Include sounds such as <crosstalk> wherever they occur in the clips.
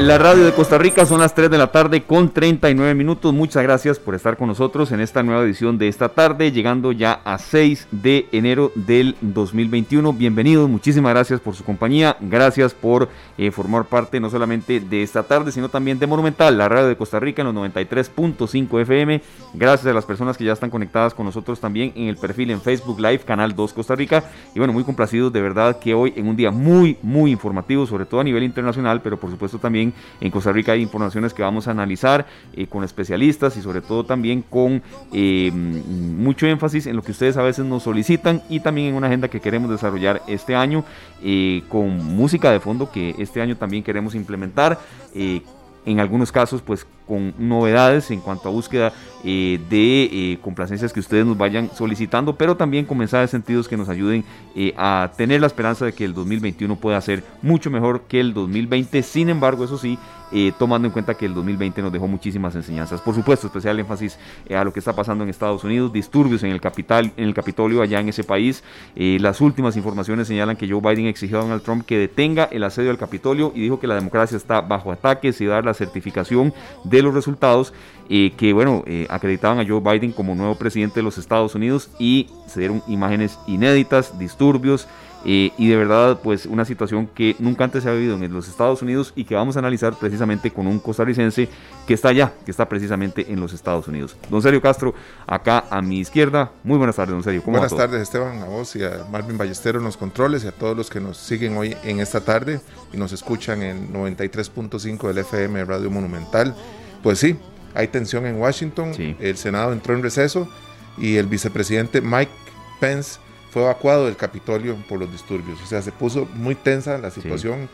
La radio de Costa Rica son las 3 de la tarde con 39 minutos. Muchas gracias por estar con nosotros en esta nueva edición de esta tarde, llegando ya a 6 de enero del 2021. Bienvenidos, muchísimas gracias por su compañía, gracias por eh, formar parte no solamente de esta tarde, sino también de Monumental, la radio de Costa Rica en los 93.5 FM. Gracias a las personas que ya están conectadas con nosotros también en el perfil en Facebook Live, Canal 2 Costa Rica. Y bueno, muy complacidos de verdad que hoy en un día muy, muy informativo, sobre todo a nivel internacional, pero por supuesto también en Costa Rica hay informaciones que vamos a analizar eh, con especialistas y sobre todo también con eh, mucho énfasis en lo que ustedes a veces nos solicitan y también en una agenda que queremos desarrollar este año eh, con música de fondo que este año también queremos implementar en algunos casos pues con novedades en cuanto a búsqueda eh, de eh, complacencias que ustedes nos vayan solicitando, pero también con mensajes sentidos que nos ayuden eh, a tener la esperanza de que el 2021 pueda ser mucho mejor que el 2020. Sin embargo, eso sí, tomando en cuenta que el 2020 nos dejó muchísimas enseñanzas. Por supuesto, especial énfasis a lo que está pasando en Estados Unidos, disturbios en el capital, en el Capitolio allá en ese país. las últimas informaciones señalan que Joe Biden exigió a Donald Trump que detenga el asedio al Capitolio y dijo que la democracia está bajo ataques y dar la certificación de los resultados eh, que, bueno, eh, acreditaban a Joe Biden como nuevo presidente de los Estados Unidos y se dieron imágenes inéditas, disturbios, eh, y de verdad, pues una situación que nunca antes se ha vivido en los Estados Unidos y que vamos a analizar precisamente con un costarricense que está allá, que está precisamente en los Estados Unidos. Don Sergio Castro, acá a mi izquierda. Muy buenas tardes, don Sergio. ¿Cómo buenas tardes, Esteban, a vos y a Marvin Ballesteros en los controles y a todos los que nos siguen hoy en esta tarde y nos escuchan en 93.5 del FM Radio Monumental. Pues sí, hay tensión en Washington. El Senado entró en receso y el vicepresidente Mike Pence fue evacuado del Capitolio por los disturbios. O sea, se puso muy tensa la situación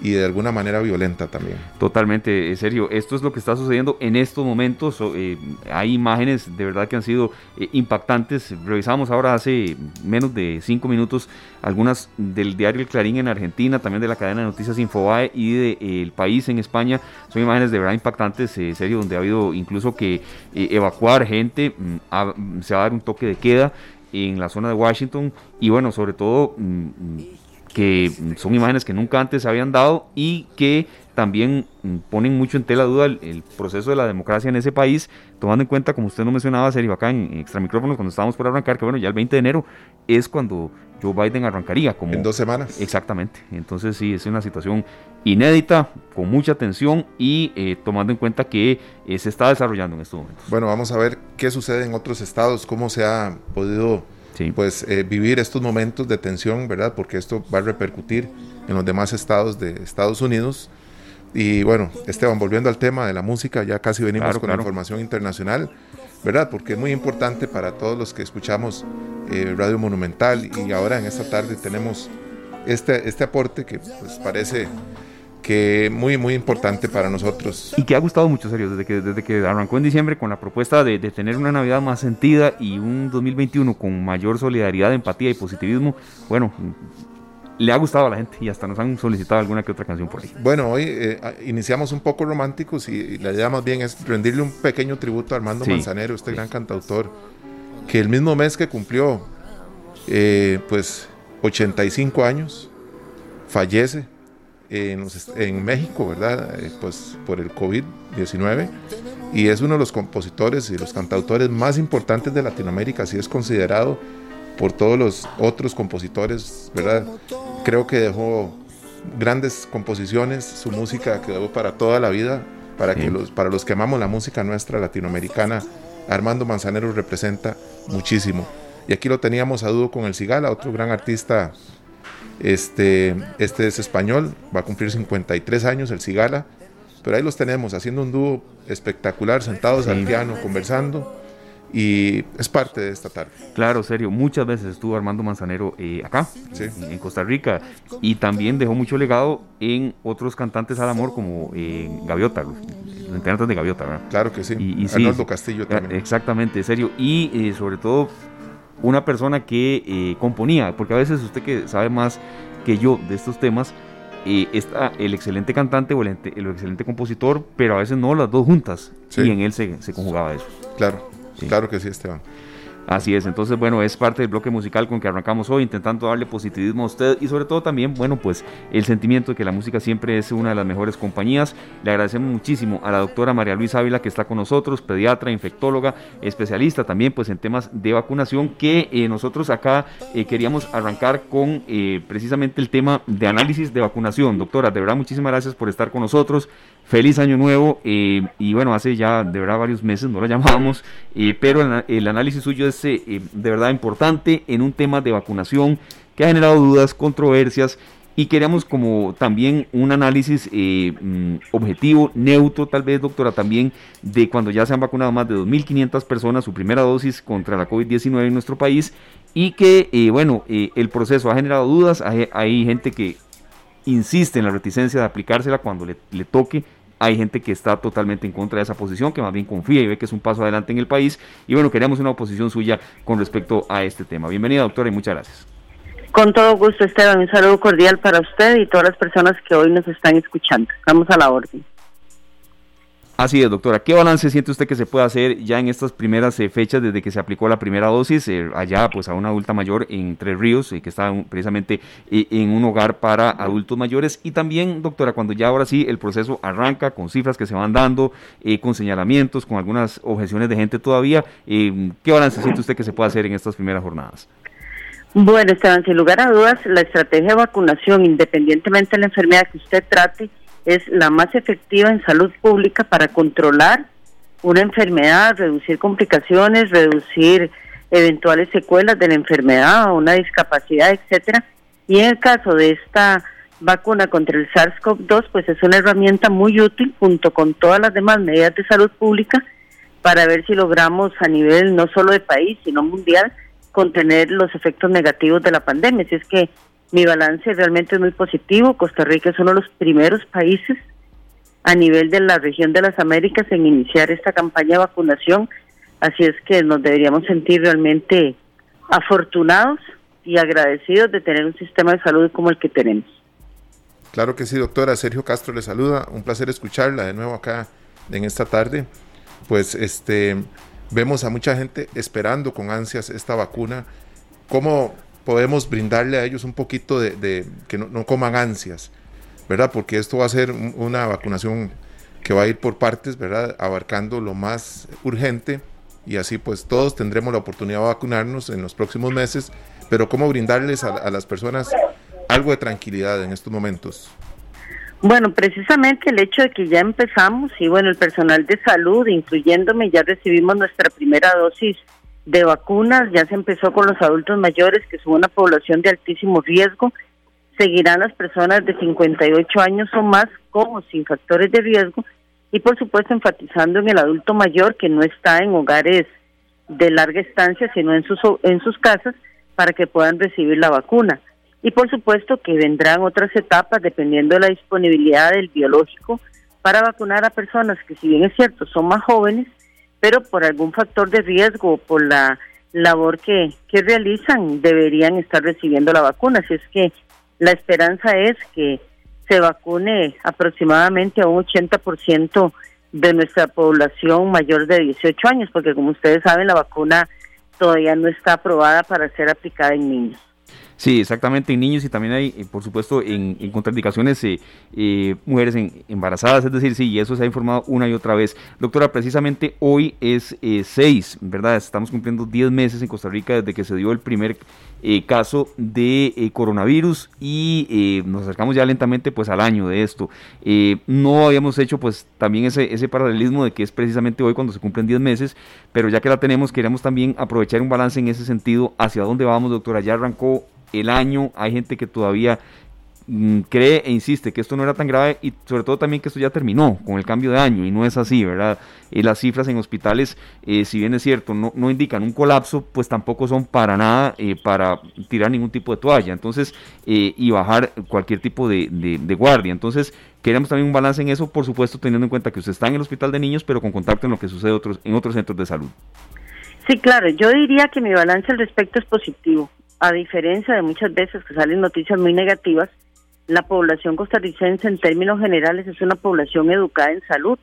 y de alguna manera violenta también. Totalmente, en serio. Esto es lo que está sucediendo en estos momentos. Eh, hay imágenes de verdad que han sido eh, impactantes. Revisamos ahora hace menos de cinco minutos algunas del diario El Clarín en Argentina, también de la cadena de noticias Infobae y de eh, El País en España. Son imágenes de verdad impactantes, en serio, donde ha habido incluso que evacuar gente, mm, se va a dar un toque de queda en la zona de Washington y bueno, sobre todo mm, que son imágenes que nunca antes se habían dado y que también mm, ponen mucho en tela duda el, proceso de la democracia en ese país, tomando en cuenta, como usted no mencionaba, Sergio, acá en extra micrófonos, cuando estábamos por arrancar, que bueno, ya el 20 de enero es cuando Joe Biden arrancaría. Como, en dos semanas. Exactamente. Entonces sí, es una situación inédita, con mucha tensión y eh, tomando en cuenta que eh, se está desarrollando en estos momentos. Bueno, vamos a ver qué sucede en otros estados, cómo se ha podido pues eh, vivir estos momentos de tensión, ¿verdad? Porque esto va a repercutir en los demás estados de Estados Unidos. Y bueno, Esteban, volviendo al tema de la música, ya casi venimos con la información internacional, ¿verdad? Porque es muy importante para todos los que escuchamos eh, Radio Monumental y ahora en esta tarde tenemos este, este aporte que pues parece que muy, muy importante para nosotros. Y que ha gustado mucho, serio, desde que, desde que arrancó en diciembre con la propuesta de, de, tener una Navidad más sentida y un 2021 con mayor solidaridad, empatía y positivismo. Bueno, le ha gustado a la gente y hasta nos han solicitado alguna que otra canción por ahí. Bueno, hoy eh, iniciamos un poco románticos y, la idea más bien es rendirle un pequeño tributo a Armando Manzanero, este gran cantautor, que el mismo mes que cumplió eh, pues 85 años, fallece en, México, ¿verdad? Eh, pues por el COVID-19 y es uno de los compositores y los cantautores más importantes de Latinoamérica, así es considerado por todos los otros compositores, ¿verdad? Creo que dejó grandes composiciones, su música quedó para toda la vida, para, que los, para los que amamos la música nuestra latinoamericana, Armando Manzanero representa muchísimo. Y aquí lo teníamos a dúo con el Cigala, otro gran artista este, este es español, va a cumplir 53 años, el Cigala, pero ahí los tenemos haciendo un dúo espectacular, sentados al piano, conversando. Y es parte de esta tarde. Claro, serio. Muchas veces estuvo Armando Manzanero eh, acá, en, Costa Rica, y también dejó mucho legado en otros cantantes al amor como eh, Gaviota, los, integrantes de Gaviota, ¿verdad? Claro que sí. Y, Arnoldo Castillo eh, también. Exactamente, serio. Y sobre todo una persona que eh, componía, porque a veces usted que sabe más que yo de estos temas, eh, está el excelente cantante o el, excelente compositor, pero a veces no las dos juntas, y en él se, se conjugaba eso. Claro, claro que sí, Esteban. Así es, entonces bueno, es parte del bloque musical con que arrancamos hoy, intentando darle positivismo a usted y sobre todo también, bueno, pues el sentimiento de que la música siempre es una de las mejores compañías. Le agradecemos muchísimo a la doctora María Luisa Ávila que está con nosotros, pediatra, infectóloga, especialista también pues en temas de vacunación, que eh, nosotros acá eh, queríamos arrancar con eh, precisamente el tema de análisis de vacunación. Doctora, de verdad muchísimas gracias por estar con nosotros. Feliz año nuevo y bueno, hace ya de verdad varios meses no lo <laughs> llamábamos, pero el análisis suyo es eh, de verdad importante en un tema de vacunación que ha generado dudas, controversias y queremos como también un análisis eh, mm, objetivo, neutro tal vez, doctora, también de cuando ya se han vacunado más de 2.500 personas su primera dosis contra la COVID-19 en nuestro país y que, eh, bueno, el proceso ha generado dudas, hay, gente que insiste en la reticencia de aplicársela cuando le, le toque hay gente que está totalmente en contra de esa posición, que más bien confía y ve que es un paso adelante en el país. Y bueno, queríamos una oposición suya con respecto a este tema. Bienvenida, doctora, y muchas gracias. Con todo gusto, Esteban. Un saludo cordial para usted y todas las personas que hoy nos están escuchando. Estamos a la orden. Así es, doctora. ¿Qué balance siente usted que se puede hacer ya en estas primeras eh, fechas desde que se aplicó la primera dosis eh, allá pues a una adulta mayor en Tres Ríos, eh, que está precisamente en un hogar para adultos mayores? Y también, doctora, cuando ya ahora sí el proceso arranca con cifras que se van dando, con señalamientos, con algunas objeciones de gente todavía, ¿qué balance siente usted que se puede hacer en estas primeras jornadas? Bueno, Esteban, sin lugar a dudas, la estrategia de vacunación, independientemente de la enfermedad que usted trate, es la más efectiva en salud pública para controlar una enfermedad, reducir complicaciones, reducir eventuales secuelas de la enfermedad, una discapacidad, etcétera. Y en el caso de esta vacuna contra el SARS-CoV-2, pues es una herramienta muy útil junto con todas las demás medidas de salud pública para ver si logramos a nivel no solo de país, sino mundial, contener los efectos negativos de la pandemia. Si es que mi balance realmente es muy positivo. Costa Rica es uno de los primeros países a nivel de la región de las Américas en iniciar esta campaña de vacunación. Así es que nos deberíamos sentir realmente afortunados y agradecidos de tener un sistema de salud como el que tenemos. Claro que sí, doctora. Sergio Castro le saluda. Un placer escucharla de nuevo acá en esta tarde. Pues este vemos a mucha gente esperando con ansias esta vacuna. ¿Cómo podemos brindarle a ellos un poquito de, que no, coman ansias, ¿verdad? Porque esto va a ser una vacunación que va a ir por partes, ¿verdad? Abarcando lo más urgente y así pues todos tendremos la oportunidad de vacunarnos en los próximos meses, pero ¿cómo brindarles a, las personas algo de tranquilidad en estos momentos? Bueno, precisamente el hecho de que ya empezamos y bueno, el personal de salud, incluyéndome, ya recibimos nuestra primera dosis de vacunas, ya se empezó con los adultos mayores, que son una población de altísimo riesgo, seguirán las personas de 58 años o más como sin factores de riesgo y por supuesto enfatizando en el adulto mayor que no está en hogares de larga estancia, sino en sus, en sus casas para que puedan recibir la vacuna. Y por supuesto que vendrán otras etapas dependiendo de la disponibilidad del biológico para vacunar a personas que si bien es cierto son más jóvenes, pero por algún factor de riesgo por la labor que, que realizan deberían estar recibiendo la vacuna. Así es que la esperanza es que se vacune aproximadamente a un 80% de nuestra población mayor de 18 años, porque como ustedes saben, la vacuna todavía no está aprobada para ser aplicada en niños. Sí, exactamente, en niños y también hay, eh, por supuesto, en, contraindicaciones eh, eh, mujeres embarazadas, es decir, sí, y eso se ha informado una y otra vez. Doctora, precisamente hoy es 6, ¿verdad? Estamos cumpliendo 10 meses en Costa Rica desde que se dio el primer caso de coronavirus y nos acercamos ya lentamente pues al año de esto. no habíamos hecho pues también ese, ese paralelismo de que es precisamente hoy cuando se cumplen 10 meses, pero ya que la tenemos, queremos también aprovechar un balance en ese sentido. ¿Hacia dónde vamos, doctora? Ya arrancó el año, hay gente que todavía mm, cree e insiste que esto no era tan grave y sobre todo también que esto ya terminó con el cambio de año y no es así, ¿verdad? Y las cifras en hospitales, eh, si bien es cierto, no, no, indican un colapso, pues tampoco son para nada eh, para tirar ningún tipo de toalla, entonces, eh, y bajar cualquier tipo de, de, guardia. Entonces, queremos también un balance en eso, por supuesto, teniendo en cuenta que usted está en el hospital de niños, pero con contacto en lo que sucede otros, en otros centros de salud. Sí, claro, yo diría que mi balance al respecto es positivo a diferencia de muchas veces que salen noticias muy negativas, la población costarricense en términos generales es una población educada en salud,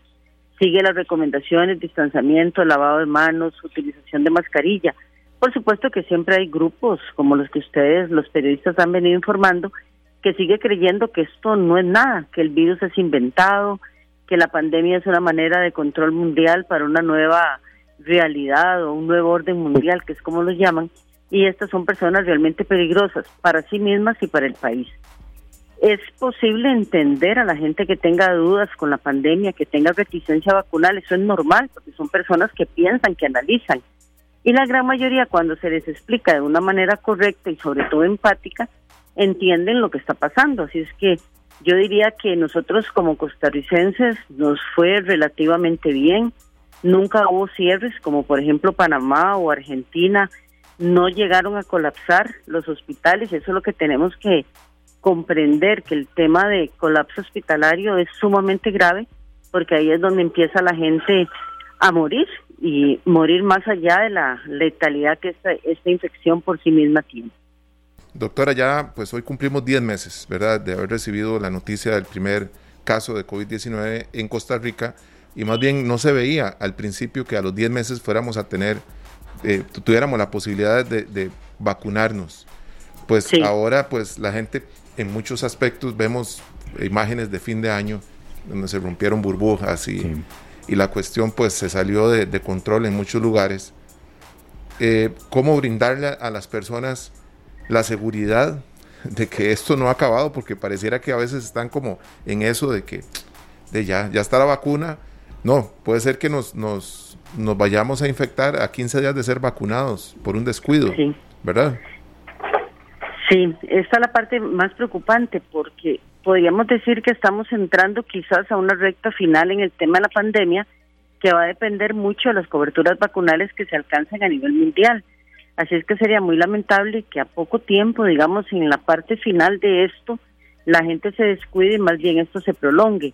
sigue las recomendaciones, distanciamiento, lavado de manos, utilización de mascarilla. Por supuesto que siempre hay grupos como los que ustedes, los periodistas, han venido informando, que sigue creyendo que esto no es nada, que el virus es inventado, que la pandemia es una manera de control mundial para una nueva realidad o un nuevo orden mundial, que es como lo llaman, y estas son personas realmente peligrosas para sí mismas y para el país. Es posible entender a la gente que tenga dudas con la pandemia, que tenga reticencia vacunal, eso es normal, porque son personas que piensan, que analizan. Y la gran mayoría, cuando se les explica de una manera correcta y sobre todo empática, entienden lo que está pasando. Así es que yo diría que nosotros como costarricenses nos fue relativamente bien. Nunca hubo cierres, como por ejemplo Panamá o Argentina, no llegaron a colapsar los hospitales. Eso es lo que tenemos que comprender, que el tema de colapso hospitalario es sumamente grave, porque ahí es donde empieza la gente a morir y morir más allá de la letalidad que esta, esta infección por sí misma tiene. Doctora, ya pues hoy cumplimos 10 meses, ¿verdad?, de haber recibido la noticia del primer caso de COVID-19 en Costa Rica y más bien no se veía al principio que a los 10 meses fuéramos a tener, eh, tuviéramos la posibilidad de, vacunarnos. Pues ahora pues la gente en muchos aspectos vemos imágenes de fin de año donde se rompieron burbujas y, y la cuestión pues se salió de, control en muchos lugares. Eh, ¿Cómo brindarle a las personas la seguridad de que esto no ha acabado, porque pareciera que a veces están como en eso de que de ya, ya está la vacuna. No, puede ser que nos, nos, nos vayamos a infectar a 15 días de ser vacunados por un descuido, ¿verdad? Sí, esta es la parte más preocupante porque podríamos decir que estamos entrando quizás a una recta final en el tema de la pandemia que va a depender mucho de las coberturas vacunales que se alcancen a nivel mundial. Así es que sería muy lamentable que a poco tiempo, digamos, en la parte final de esto, la gente se descuide y más bien esto se prolongue.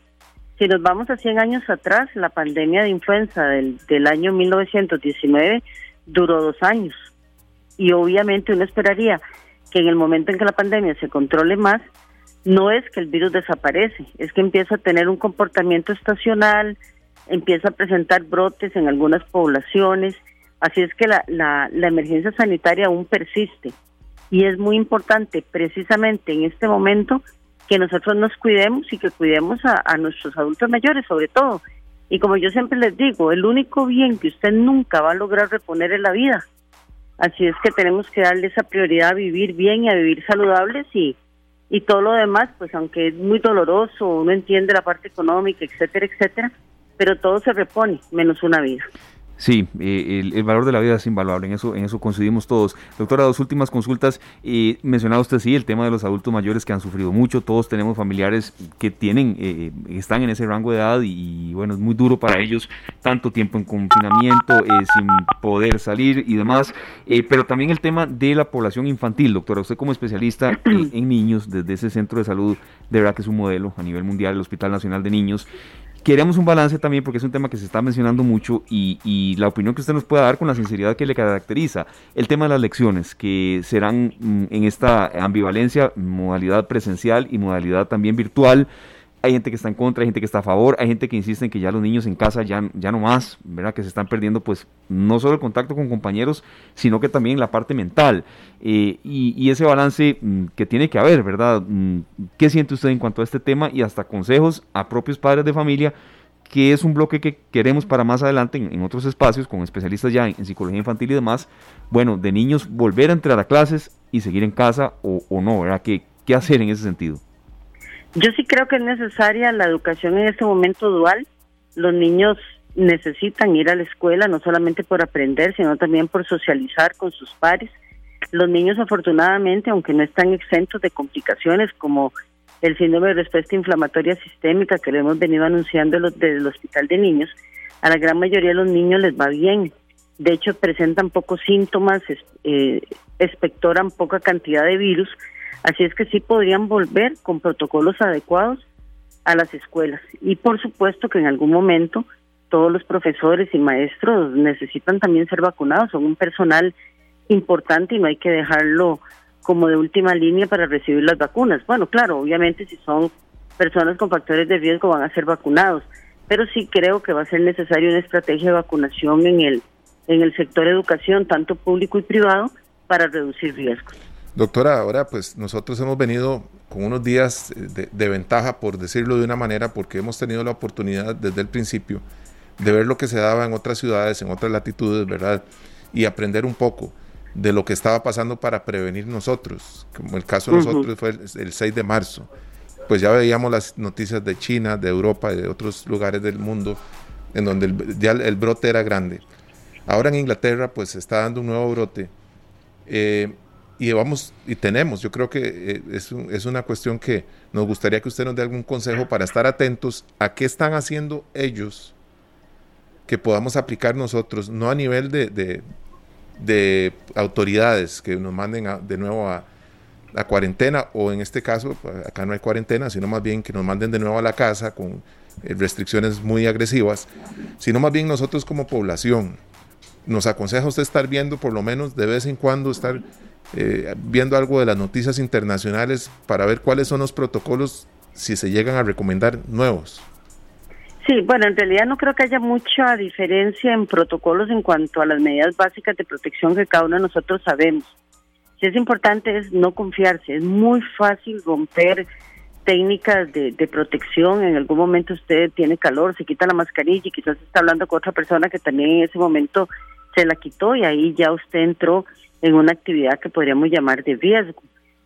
Si nos vamos a 100 años atrás, la pandemia de influenza del, del año 1919 duró dos años. Y obviamente uno esperaría que en el momento en que la pandemia se controle más, no es que el virus desaparece, es que empieza a tener un comportamiento estacional, empieza a presentar brotes en algunas poblaciones Así es que la, la, emergencia sanitaria aún persiste y es muy importante precisamente en este momento que nosotros nos cuidemos y que cuidemos a, nuestros adultos mayores sobre todo. Y como yo siempre les digo, el único bien que usted nunca va a lograr reponer es la vida. Así es que tenemos que darle esa prioridad a vivir bien y a vivir saludables y, y todo lo demás, pues aunque es muy doloroso, uno entiende la parte económica, etcétera, etcétera, pero todo se repone, menos una vida. Sí, eh, el, valor de la vida es invaluable, en eso, en eso coincidimos todos. Doctora, dos últimas consultas. Eh, mencionaba usted, sí, el tema de los adultos mayores que han sufrido mucho. Todos tenemos familiares que tienen, eh, están en ese rango de edad y, bueno, es muy duro para ellos tanto tiempo en confinamiento, eh, sin poder salir y demás. pero también el tema de la población infantil, doctora. Usted como especialista en niños, desde ese centro de salud, de verdad que es un modelo a nivel mundial, el Hospital Nacional de Niños. Queremos un balance también porque es un tema que se está mencionando mucho y, la opinión que usted nos pueda dar con la sinceridad que le caracteriza. El tema de las lecciones que serán mm, en esta ambivalencia, modalidad presencial y modalidad también virtual hay gente que está en contra, hay gente que está a favor, hay gente que insiste en que ya los niños en casa ya, ya no más, ¿verdad? Que se están perdiendo pues no solo el contacto con compañeros, sino que también la parte mental. Eh, y, ese balance mm, que tiene que haber, ¿verdad? Mm, ¿Qué siente usted en cuanto a este tema y hasta consejos a propios padres de familia? que es un bloque que queremos para más adelante en, otros espacios con especialistas ya en, psicología infantil y demás, bueno, de niños volver a entrar a clases y seguir en casa o, o no, ¿verdad? ¿Qué, ¿Qué hacer en ese sentido? Yo sí creo que es necesaria la educación en este momento dual. Los niños necesitan ir a la escuela no solamente por aprender, sino también por socializar con sus pares. Los niños afortunadamente, aunque no están exentos de complicaciones como el síndrome de respuesta inflamatoria sistémica que lo hemos venido anunciando desde el Hospital de Niños, a la gran mayoría de los niños les va bien. De hecho, presentan pocos síntomas, eh, poca cantidad de virus, Así es que sí podrían volver con protocolos adecuados a las escuelas. Y por supuesto que en algún momento todos los profesores y maestros necesitan también ser vacunados, son un personal importante y no hay que dejarlo como de última línea para recibir las vacunas. Bueno, claro, obviamente si son personas con factores de riesgo van a ser vacunados, pero sí creo que va a ser necesaria una estrategia de vacunación en el en el sector educación, tanto público y privado, para reducir riesgos. Doctora, ahora pues nosotros hemos venido con unos días de, ventaja, por decirlo de una manera, porque hemos tenido la oportunidad desde el principio de ver lo que se daba en otras ciudades, en otras latitudes, ¿verdad? Y aprender un poco de lo que estaba pasando para prevenir nosotros, como el caso de nosotros fue el, 6 de marzo. Pues ya veíamos las noticias de China, de Europa y de otros lugares del mundo en donde el, ya el brote era grande. Ahora en Inglaterra pues se está dando un nuevo brote eh, y vamos y tenemos, yo creo que eh, es, es, una cuestión que nos gustaría que usted nos dé algún consejo para estar atentos a qué están haciendo ellos que podamos aplicar nosotros, no a nivel de, de, autoridades que nos manden de nuevo a, la cuarentena o en este caso, acá no hay cuarentena, sino más bien que nos manden de nuevo a la casa con eh, restricciones muy agresivas, sino más bien nosotros como población. Nos aconseja usted estar viendo por lo menos de vez en cuando, estar eh, viendo algo de las noticias internacionales para ver cuáles son los protocolos si se llegan a recomendar nuevos. Sí, bueno, en realidad no creo que haya mucha diferencia en protocolos en cuanto a las medidas básicas de protección que cada uno de nosotros sabemos. Si es importante es no confiarse, es muy fácil romper técnicas de, protección. En algún momento usted tiene calor, se quita la mascarilla y quizás está hablando con otra persona que también en ese momento se la quitó y ahí ya usted entró en una actividad que podríamos llamar de riesgo.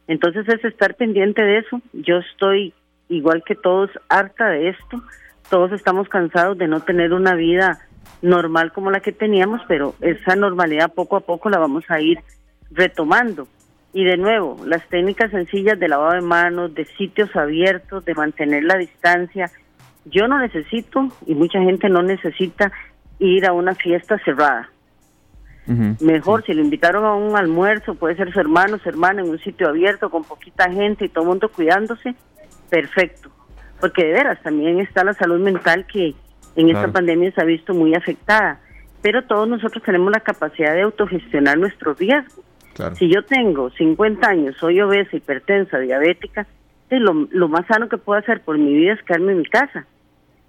Entonces es estar pendiente de eso. Yo estoy igual que todos harta de esto. Todos estamos cansados de no tener una vida normal como la que teníamos, pero esa normalidad poco a poco la vamos a ir retomando. Y de nuevo, las técnicas sencillas de lavado de manos, de sitios abiertos, de mantener la distancia. Yo no necesito, y mucha gente no necesita, ir a una fiesta cerrada. Mejor, si le invitaron a un almuerzo, puede ser su hermano, su hermana, en un sitio abierto, con poquita gente y todo el mundo cuidándose, perfecto. Porque de veras, también está la salud mental que en esta pandemia se ha visto muy afectada. Pero todos nosotros tenemos la capacidad de autogestionar nuestro riesgo si yo tengo 50 años, soy obesa, hipertensa, diabética, lo, lo más sano que puedo hacer por mi vida es quedarme en mi casa.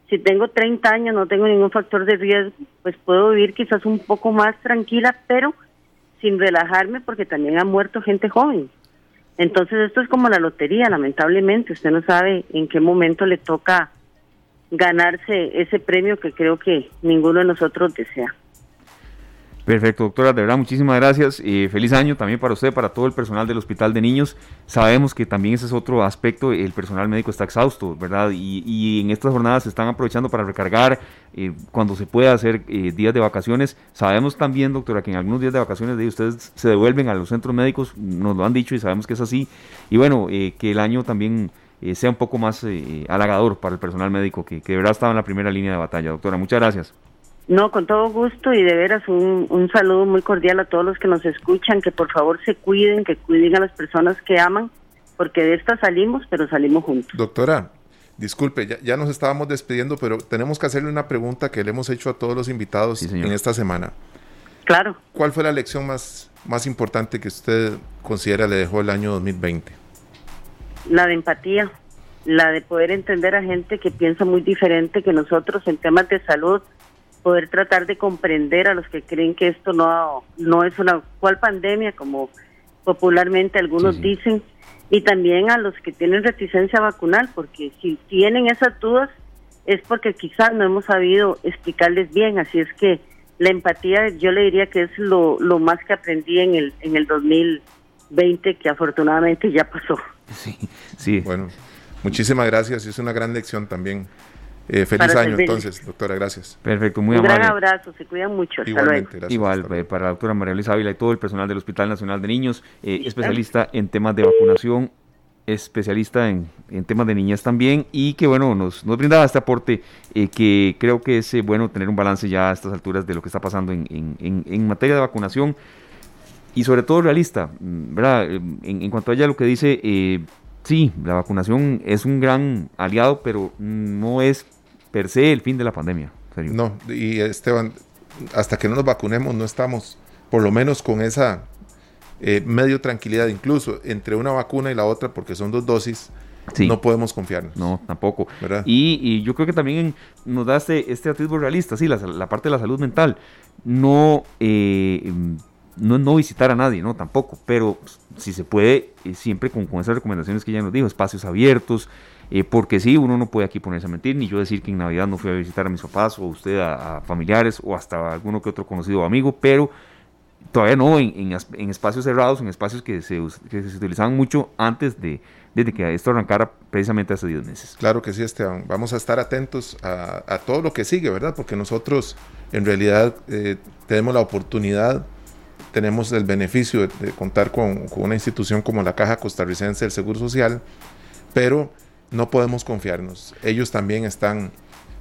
Si tengo 30 años, no tengo ningún factor de riesgo, pues puedo vivir quizás un poco más tranquila, pero sin relajarme porque también ha muerto gente joven. Entonces esto es como la lotería, lamentablemente. Usted no sabe en qué momento le toca ganarse ese premio que creo que ninguno de nosotros desea. Perfecto, doctora, de verdad, muchísimas gracias. y feliz año también para usted, para todo el personal del Hospital de Niños. Sabemos que también ese es otro aspecto, el personal médico está exhausto, ¿verdad? Y, en estas jornadas se están aprovechando para recargar eh, cuando se pueda hacer eh, días de vacaciones. Sabemos también, doctora, que en algunos días de vacaciones de ustedes se devuelven a los centros médicos, nos lo han dicho y sabemos que es así. Y bueno, eh, que el año también sea un poco más halagador para el personal médico, que, que de verdad estaba en la primera línea de batalla. Doctora, muchas gracias. No, con todo gusto y de veras un, un saludo muy cordial a todos los que nos escuchan, que por favor se cuiden, que cuiden a las personas que aman, porque de esta salimos, pero salimos juntos. Doctora, disculpe, ya, ya nos estábamos despidiendo, pero tenemos que hacerle una pregunta que le hemos hecho a todos los invitados en esta semana. Claro. ¿Cuál fue la lección más, más importante que usted considera le dejó el año 2020? La de empatía, la de poder entender a gente que piensa muy diferente que nosotros en temas de salud poder tratar de comprender a los que creen que esto no, no es una cual pandemia, como popularmente algunos dicen, y también a los que tienen reticencia vacunal, porque si tienen esas dudas es porque quizás no hemos sabido explicarles bien, así es que la empatía yo le diría que es lo, lo más que aprendí en el, en el 2020, que afortunadamente ya pasó. Sí, sí. Bueno, muchísimas gracias, es una gran lección también. Eh, feliz año entonces, doctora, gracias. Perfecto, muy Un gran abrazo, se cuidan mucho. Igual, eh, para la doctora María Luisa Ávila y todo el personal del Hospital Nacional de Niños, eh, especialista en temas de vacunación, especialista en, temas de niñas también, y que bueno, nos, nos brindaba este aporte que creo que es bueno tener un balance ya a estas alturas de lo que está pasando en, en, materia de vacunación y sobre todo realista, mm, ¿verdad? En, cuanto a ella lo que dice, sí, la vacunación es un gran aliado, pero no es per se el fin de la pandemia. No, y Esteban, hasta que no nos vacunemos no estamos, por lo menos con esa eh, medio tranquilidad, incluso entre una vacuna y la otra, porque son dos dosis, no podemos confiarnos. No, tampoco. Y, yo creo que también nos da este, este atisbo realista, sí, la, parte de la salud mental. No, eh, no, no visitar a nadie, no, tampoco, pero si se puede, eh, siempre con, con, esas recomendaciones que ya nos dijo, espacios abiertos, eh, porque sí, uno no puede aquí ponerse a mentir, ni yo decir que en Navidad no fui a visitar a mis papás o usted a, familiares o hasta alguno que otro conocido o amigo, pero todavía no en, espacios cerrados, en espacios que se, se utilizaban mucho antes de, desde que esto arrancara precisamente hace 10 meses. Claro que sí, Esteban. Vamos a estar atentos a, todo lo que sigue, ¿verdad? Porque nosotros en realidad eh, tenemos la oportunidad, tenemos el beneficio de, contar con, con, una institución como la Caja Costarricense del Seguro Social, pero no podemos confiarnos. Ellos también están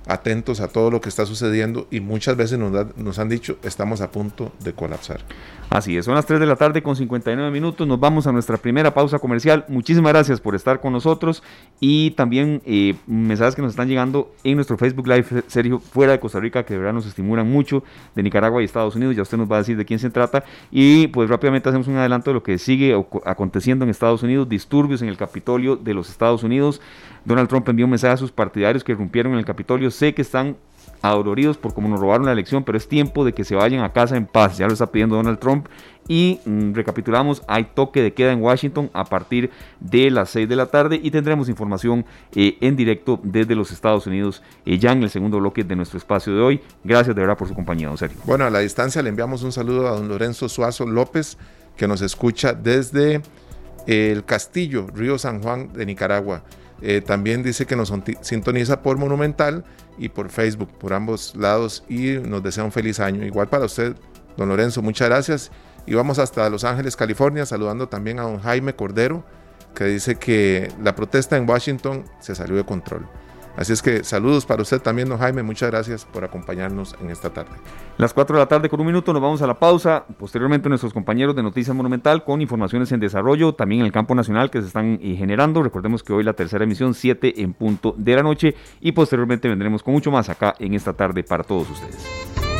atentos a todo lo que está sucediendo y muchas veces nos, han dicho estamos a punto de colapsar. Así es, son las 3 de la tarde con 59 minutos, nos vamos a nuestra primera pausa comercial. Muchísimas gracias por estar con nosotros y también eh, mensajes que nos están llegando en nuestro Facebook Live, Sergio, fuera de Costa Rica, que de verdad nos estimulan mucho, de Nicaragua y Estados Unidos, ya usted nos va a decir de quién se trata y pues rápidamente hacemos un adelanto de lo que sigue aconteciendo en Estados Unidos, disturbios en el Capitolio de los Estados Unidos. Donald Trump envió un mensaje a sus partidarios que irrumpieron en el Capitolio. Sé que están adoloridos por cómo nos robaron la elección, pero es tiempo de que se vayan a casa en paz. Ya lo está pidiendo Donald Trump. Y mm, recapitulamos, hay toque de queda en Washington a partir de las 6 de la tarde y tendremos información eh, en directo desde los Estados Unidos eh, ya en el segundo bloque de nuestro espacio de hoy. Gracias de verdad por su compañía, don Sergio. Bueno, a la distancia le enviamos un saludo a don Lorenzo Suazo López, que nos escucha desde el Castillo, Río San Juan de Nicaragua. Eh, también dice que nos sintoniza por Monumental y por Facebook, por ambos lados, y nos desea un feliz año. Igual para usted, don Lorenzo, muchas gracias. Y vamos hasta Los Ángeles, California, saludando también a don Jaime Cordero, que dice que la protesta en Washington se salió de control. Así es que saludos para usted también, don Jaime. Muchas gracias por acompañarnos en esta tarde. Las 4 de la tarde con un minuto nos vamos a la pausa. Posteriormente nuestros compañeros de Noticias Monumental con informaciones en desarrollo, también en el campo nacional que se están eh, generando. Recordemos que hoy la tercera emisión, 7 en punto de la noche. Y posteriormente vendremos con mucho más acá en esta tarde para todos ustedes.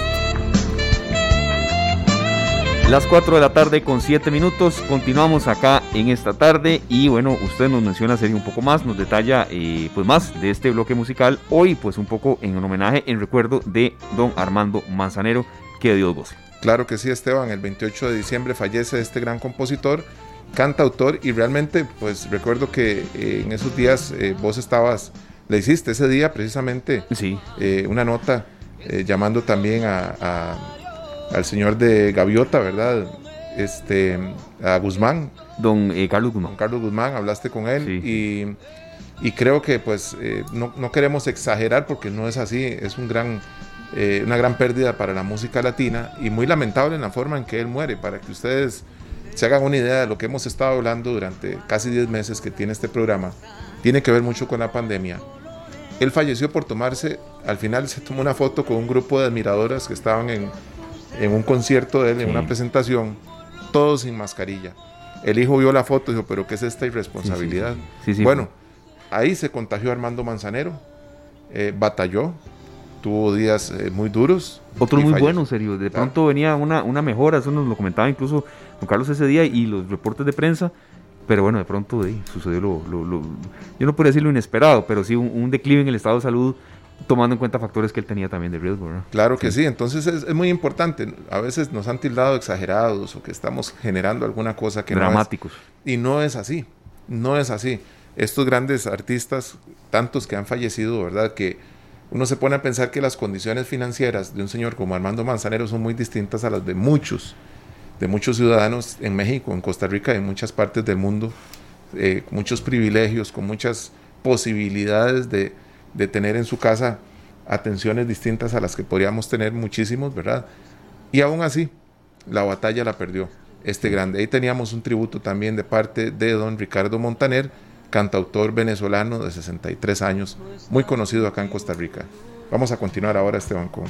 Las 4 de la tarde con 7 minutos, continuamos acá en esta tarde y bueno, usted nos menciona sería un poco más, nos detalla eh, pues más de este bloque musical, hoy pues un poco en un homenaje, en recuerdo de don Armando Manzanero, que Dios goce. Claro que sí Esteban, el 28 de diciembre fallece este gran compositor, cantautor y realmente pues recuerdo que eh, en esos días eh, vos estabas, le hiciste ese día precisamente sí. una nota llamando también a al señor de Gaviota, ¿verdad? Este, a Guzmán. Don eh, Carlos Guzmán. Carlos Guzmán, hablaste con él y, y, creo que pues eh, no, no, queremos exagerar porque no es así, es un gran, eh, una gran pérdida para la música latina y muy lamentable en la forma en que él muere, para que ustedes se hagan una idea de lo que hemos estado hablando durante casi 10 meses que tiene este programa, tiene que ver mucho con la pandemia. Él falleció por tomarse, al final se tomó una foto con un grupo de admiradoras que estaban en, en un concierto de él, en una presentación, todos sin mascarilla. El hijo vio la foto y dijo, pero ¿qué es esta irresponsabilidad? bueno, ahí se contagió Armando Manzanero, eh, batalló, tuvo días eh, muy duros. Otro muy bueno, serio. De pronto venía una, una mejora, eso nos lo comentaba incluso don Carlos ese día y los reportes de prensa. Pero bueno, de pronto sucedió lo, yo no podría decir lo inesperado, pero sí un, un declive en el estado de salud tomando en cuenta factores que él tenía también de riesgo. Claro que sí, entonces es, muy importante. A veces nos han tildado exagerados o que estamos generando alguna cosa que Dramáticos. no es. Y no es así, no es así. Estos grandes artistas, tantos que han fallecido, ¿verdad? Que uno se pone a pensar que las condiciones financieras de un señor como Armando Manzanero son muy distintas a las de muchos, de muchos ciudadanos en México, en Costa Rica y en muchas partes del mundo, eh, muchos privilegios, con muchas posibilidades de, de tener en su casa atenciones distintas a las que podríamos tener muchísimos, ¿verdad? Y aún así, la batalla la perdió este grande. Ahí teníamos un tributo también de parte de don Ricardo Montaner, cantautor venezolano de 63 años, muy conocido acá en Costa Rica. Vamos a continuar ahora, Esteban, con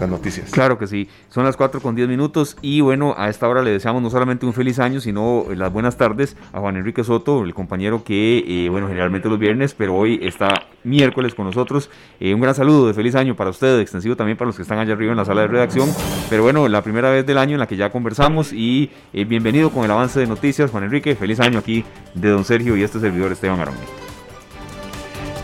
las noticias. Claro que sí, son las 4 con 10 minutos y bueno, a esta hora le deseamos no solamente un feliz año, sino las buenas tardes a Juan Enrique Soto, el compañero que, eh, bueno, generalmente los viernes, pero hoy está miércoles con nosotros. Eh, un gran saludo de feliz año para ustedes, extensivo también para los que están allá arriba en la sala de redacción. Pero bueno, la primera vez del año en la que ya conversamos y eh, bienvenido con el avance de noticias, Juan Enrique. Feliz año aquí de Don Sergio y este servidor Esteban Arón.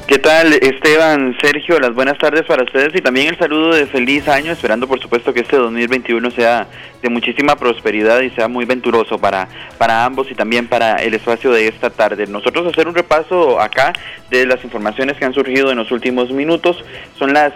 ¿Qué tal Esteban, Sergio? Las buenas tardes para ustedes y también el saludo de feliz año, esperando por supuesto que este 2021 sea de muchísima prosperidad y sea muy venturoso para, para ambos y también para el espacio de esta tarde. Nosotros hacer un repaso acá de las informaciones que han surgido en los últimos minutos. Son las...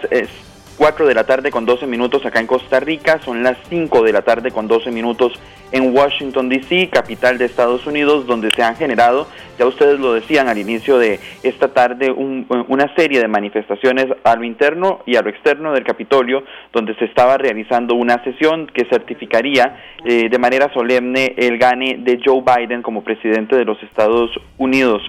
4 de la tarde con 12 minutos acá en Costa Rica, son las 5 de la tarde con 12 minutos en Washington, D.C., capital de Estados Unidos, donde se han generado, ya ustedes lo decían al inicio de esta tarde, una serie de manifestaciones a lo interno y a lo externo del Capitolio, donde se estaba realizando una sesión que certificaría eh, de manera solemne el gane de Joe Biden como presidente de los Estados Unidos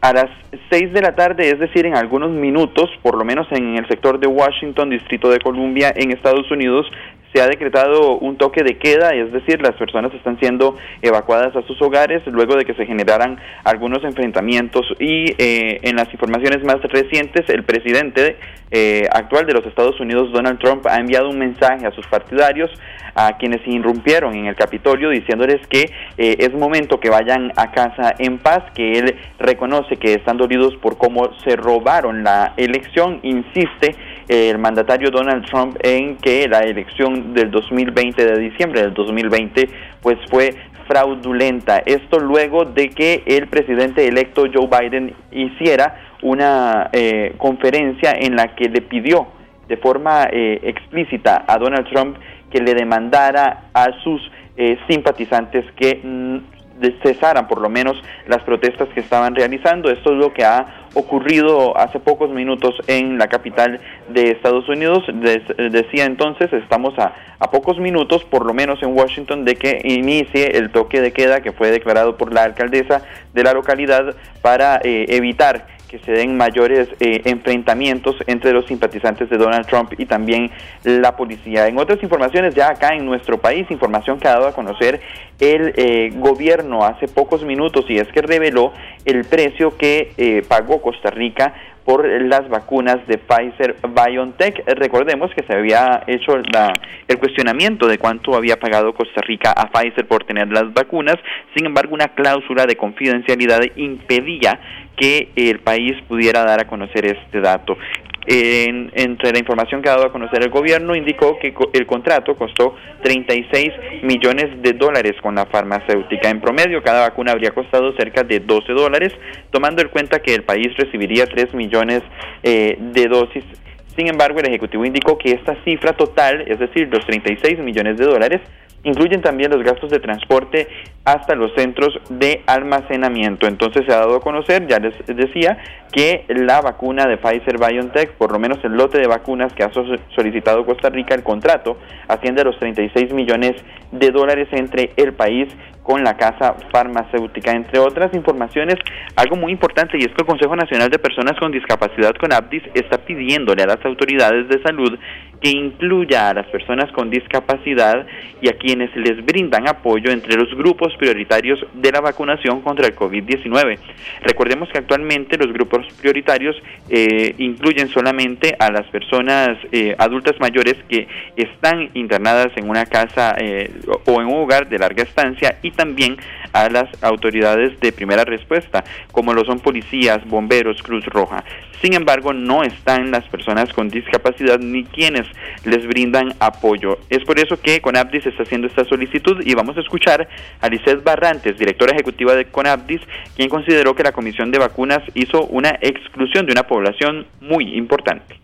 a las 6 de la tarde, es decir, en algunos minutos, por lo menos en el sector de Washington, Distrito de Columbia, en Estados Unidos, se ha decretado un toque de queda, es decir, las personas están siendo evacuadas a sus hogares luego de que se generaran algunos enfrentamientos. Y eh, en las informaciones más recientes el presidente eh, actual de los Estados Unidos, Donald Trump, ha enviado un mensaje a sus partidarios, a quienes irrumpieron en el Capitolio, diciéndoles que eh, es momento que vayan a casa en paz, que él reconoce que están dolidos por cómo se robaron la elección, insiste el mandatario Donald Trump en que la elección del 2020, de diciembre del 2020, pues fue fraudulenta. Esto luego de que el presidente electo Joe Biden hiciera una eh, conferencia en la que le pidió de forma eh, explícita a Donald Trump que le demandara a sus eh, simpatizantes que mm, cesaran por lo menos las protestas que estaban realizando. Esto es lo que ha ocurrido hace pocos minutos en la capital de Estados Unidos. decía entonces, estamos a, a, pocos minutos, por lo menos en Washington, de que inicie el toque de queda que fue declarado por la alcaldesa de la localidad para eh, evitar que se den mayores eh, enfrentamientos entre los simpatizantes de Donald Trump y también la policía. En otras informaciones, ya acá en nuestro país, información que ha dado a conocer el eh, gobierno hace pocos minutos y es que reveló el precio que eh, pagó Costa Rica por las vacunas de Pfizer BioNTech. Recordemos que se había hecho la, el cuestionamiento de cuánto había pagado Costa Rica a Pfizer por tener las vacunas. Sin embargo, una cláusula de confidencialidad impedía que el país pudiera dar a conocer este dato. Entre la información que ha dado a conocer el gobierno, indicó que el contrato costó 36 millones de dólares con la farmacéutica. En promedio, cada vacuna habría costado cerca de 12 dólares, tomando en cuenta que el país recibiría 3 millones eh, de dosis. Sin embargo, el Ejecutivo indicó que esta cifra total, es decir, los 36 millones de dólares, incluyen también los gastos de transporte hasta los centros de almacenamiento. Entonces se ha dado a conocer, ya les decía, que la vacuna de Pfizer BioNTech, por lo menos el lote de vacunas que ha solicitado Costa Rica, el contrato asciende a los 36 millones de dólares entre el país con la casa farmacéutica. Entre otras informaciones, algo muy importante y es que el Consejo Nacional de Personas con Discapacidad con APDIS está pidiéndole a las autoridades de salud que incluya a las personas con discapacidad y a quienes les brindan apoyo entre los grupos prioritarios de la vacunación contra el COVID-19. Recordemos que actualmente los grupos prioritarios eh, incluyen solamente a las personas eh, adultas mayores que están internadas en una casa eh, o en un hogar de larga estancia y también a las autoridades de primera respuesta, como lo son policías, bomberos, Cruz Roja. Sin embargo, no están las personas con discapacidad ni quienes les brindan apoyo. Es por eso que Conabdis está haciendo esta solicitud y vamos a escuchar a Lizeth Barrantes, directora ejecutiva de Conabdis, quien consideró que la Comisión de Vacunas hizo una exclusión de una población muy importante.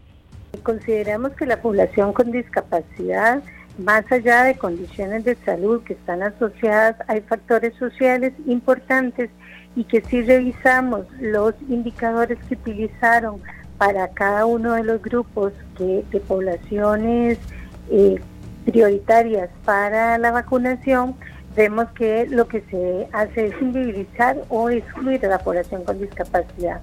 Consideramos que la población con discapacidad más allá de condiciones de salud que están asociadas, hay factores sociales importantes y que si revisamos los indicadores que utilizaron para cada uno de los grupos de poblaciones eh, prioritarias para la vacunación, vemos que lo que se hace es invisibilizar o excluir a la población con discapacidad.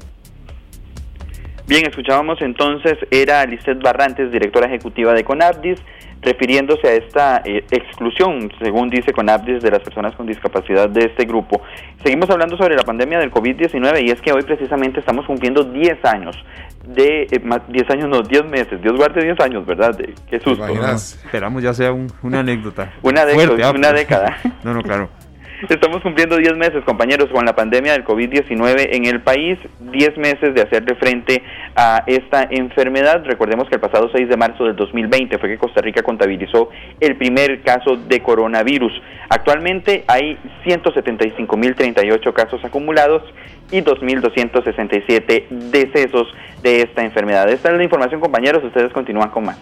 Bien, escuchábamos entonces, era Lisset Barrantes, directora ejecutiva de CONAPDIS, refiriéndose a esta eh, exclusión, según dice CONAPDIS, de las personas con discapacidad de este grupo. Seguimos hablando sobre la pandemia del COVID-19 y es que hoy precisamente estamos cumpliendo 10 años de, 10 eh, años, no, 10 meses, Dios guarde 10 años, ¿verdad? De, qué susto. Esperamos ya sea una anécdota. una, década, una <laughs> década. no, no, claro. Estamos cumpliendo 10 meses, compañeros, con la pandemia del COVID-19 en el país, 10 meses de hacerle frente a esta enfermedad. Recordemos que el pasado 6 de marzo del 2020 fue que Costa Rica contabilizó el primer caso de coronavirus. Actualmente hay 175.038 casos acumulados y 2.267 decesos de esta enfermedad. Esta es la información, compañeros. Ustedes continúan con más.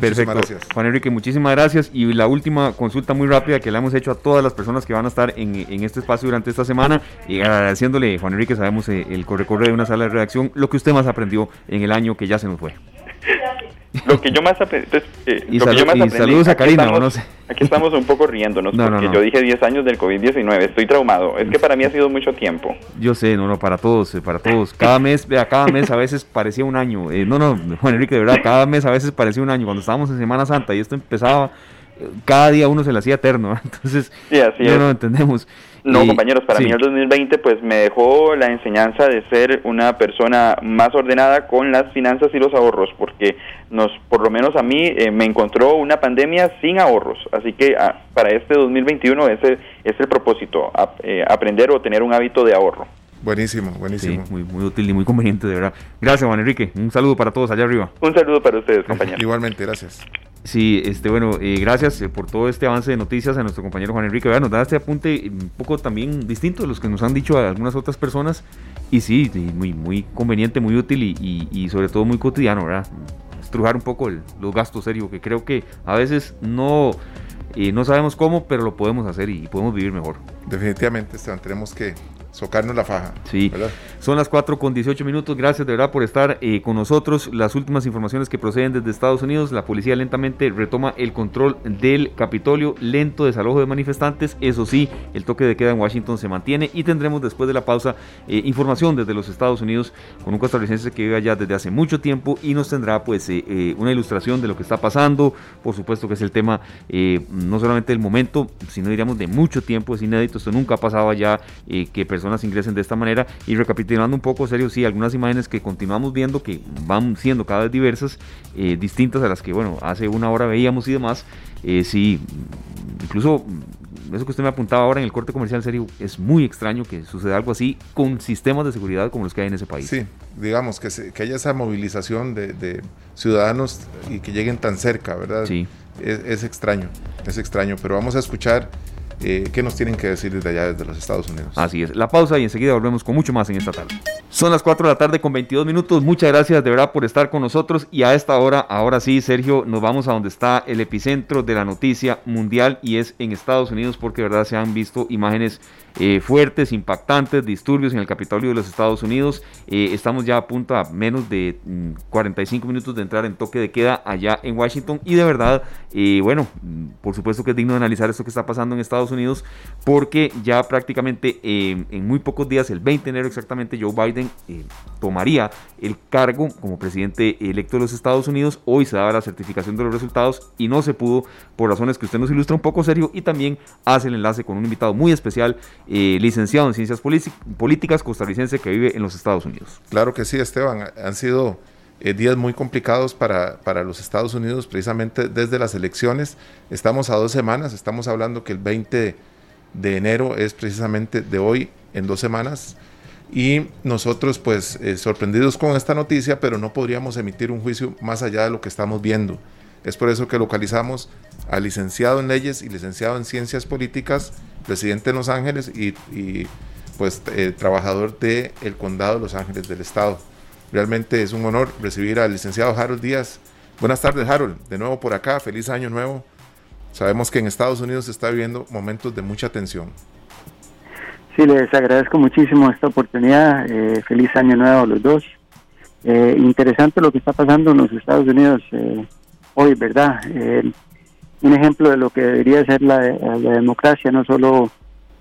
Perfecto. Juan Enrique, muchísimas gracias. Y la última consulta muy rápida que le hemos hecho a todas las personas que van a estar en, este espacio durante esta semana y agradeciéndole, Juan Enrique, sabemos eh, el corre-corre de una sala de redacción, lo que usted más aprendió en el año que ya se nos fue. <laughs> lo que yo más aprendí. Eh, y, saludos a Karina, no sé. Aquí estamos un poco riéndonos <laughs> porque yo dije 10 años del COVID-19. Estoy traumado. Es que para mí ha sido mucho tiempo. Yo sé, no, no, para todos, eh, para todos. Cada mes, vea, cada mes a veces <laughs> parecía un año. Eh, no, no, Juan Enrique, de verdad, cada mes a veces parecía un año. Cuando estábamos en Semana Santa y esto empezaba, cada día uno se le hacía eterno. <laughs> Entonces, ya no entendemos. No, compañeros, para mí el 2020 pues me dejó la enseñanza de ser una persona más ordenada con las finanzas y los ahorros, porque nos, por lo menos a mí, eh, me encontró una pandemia sin ahorros. Así que ah, para este 2021 ese es el propósito, eh, aprender o tener un hábito de ahorro. Buenísimo, buenísimo. muy, muy útil y muy conveniente, de verdad. Gracias, Juan Enrique. Un saludo para todos allá arriba. Un saludo para ustedes, compañeros. Igualmente, gracias. Sí, este, bueno, eh, gracias eh, por todo este avance de noticias a nuestro compañero Juan Enrique. Nos da este apunte un poco también distinto de los que nos han dicho a algunas otras personas. Y sí, muy, muy conveniente, muy útil y, sobre todo muy cotidiano, ¿verdad? Estrujar un poco los gastos serios, que creo que a veces no, eh, no sabemos cómo, pero lo podemos hacer y podemos vivir mejor. Definitivamente, Esteban, tenemos que socarnos la faja. Sí, son las 4 con 18 minutos. Gracias de verdad por estar eh, con nosotros. Las últimas informaciones que proceden desde Estados Unidos, la policía lentamente retoma el control del Capitolio, lento desalojo de manifestantes. Eso sí, el toque de queda en Washington se mantiene y tendremos después de la pausa eh, información desde los Estados Unidos con un costarricense que vive allá desde hace mucho tiempo y nos tendrá pues eh, una ilustración de lo que está pasando. Por supuesto que es el tema no solamente del momento, sino diríamos de mucho tiempo. Es inédito, esto nunca ha pasado allá que personas ingresen de esta manera. Y recapitulando un poco, serio, sí, algunas imágenes que continuamos viendo que van siendo cada vez diversas, eh, distintas a las que, bueno, hace una hora veíamos y demás. Eh, sí, incluso eso que usted me apuntaba ahora en el corte comercial, serio, es muy extraño que suceda algo así con sistemas de seguridad como los que hay en ese país. Sí, digamos, que, que haya esa movilización de, ciudadanos y que lleguen tan cerca, ¿verdad? Sí. Es, es extraño, es extraño, pero vamos a escuchar eh, qué nos tienen que decir desde allá, desde los Estados Unidos. Así es, la pausa y enseguida volvemos con mucho más en esta tarde. Son las 4 de la tarde con 22 minutos, muchas gracias de verdad por estar con nosotros y a esta hora, ahora sí, Sergio, nos vamos a donde está el epicentro de la noticia mundial y es en Estados Unidos porque de verdad se han visto imágenes eh, fuertes, impactantes, disturbios en el Capitolio de los Estados Unidos. Eh, estamos ya a punto a menos de 45 mm, minutos de entrar en toque de queda allá en Washington y de verdad, eh, bueno, mm, por supuesto que es digno de analizar esto que está pasando en Estados Unidos porque ya prácticamente en muy pocos días, el 20 de enero exactamente, Joe Biden tomaría el cargo como presidente electo de los Estados Unidos. Hoy se daba la certificación de los resultados y no se pudo por razones que usted nos ilustra un poco serio y también hace el enlace con un invitado muy especial licenciado en Ciencias Políticas, costarricense que vive en los Estados Unidos. Claro que sí, Esteban. Han sido eh, días muy complicados para, para, los Estados Unidos, precisamente desde las elecciones. Estamos a dos semanas, estamos hablando que el 20 de enero es precisamente de hoy, en dos semanas. Y nosotros, pues, eh, sorprendidos con esta noticia, pero no podríamos emitir un juicio más allá de lo que estamos viendo. Es por eso que localizamos al licenciado en leyes y licenciado en ciencias políticas, presidente de Los Ángeles y, pues eh, trabajador del el condado de Los Ángeles del Estado. Realmente es un honor recibir al licenciado Harold Díaz. Buenas tardes Harold, de nuevo por acá, feliz año nuevo. Sabemos que en Estados Unidos se está viviendo momentos de mucha tensión. Sí, les agradezco muchísimo esta oportunidad. Eh, feliz año nuevo a los dos. Eh, interesante lo que está pasando en los Estados Unidos hoy, ¿verdad? Un ejemplo de lo que debería ser la, democracia, no solo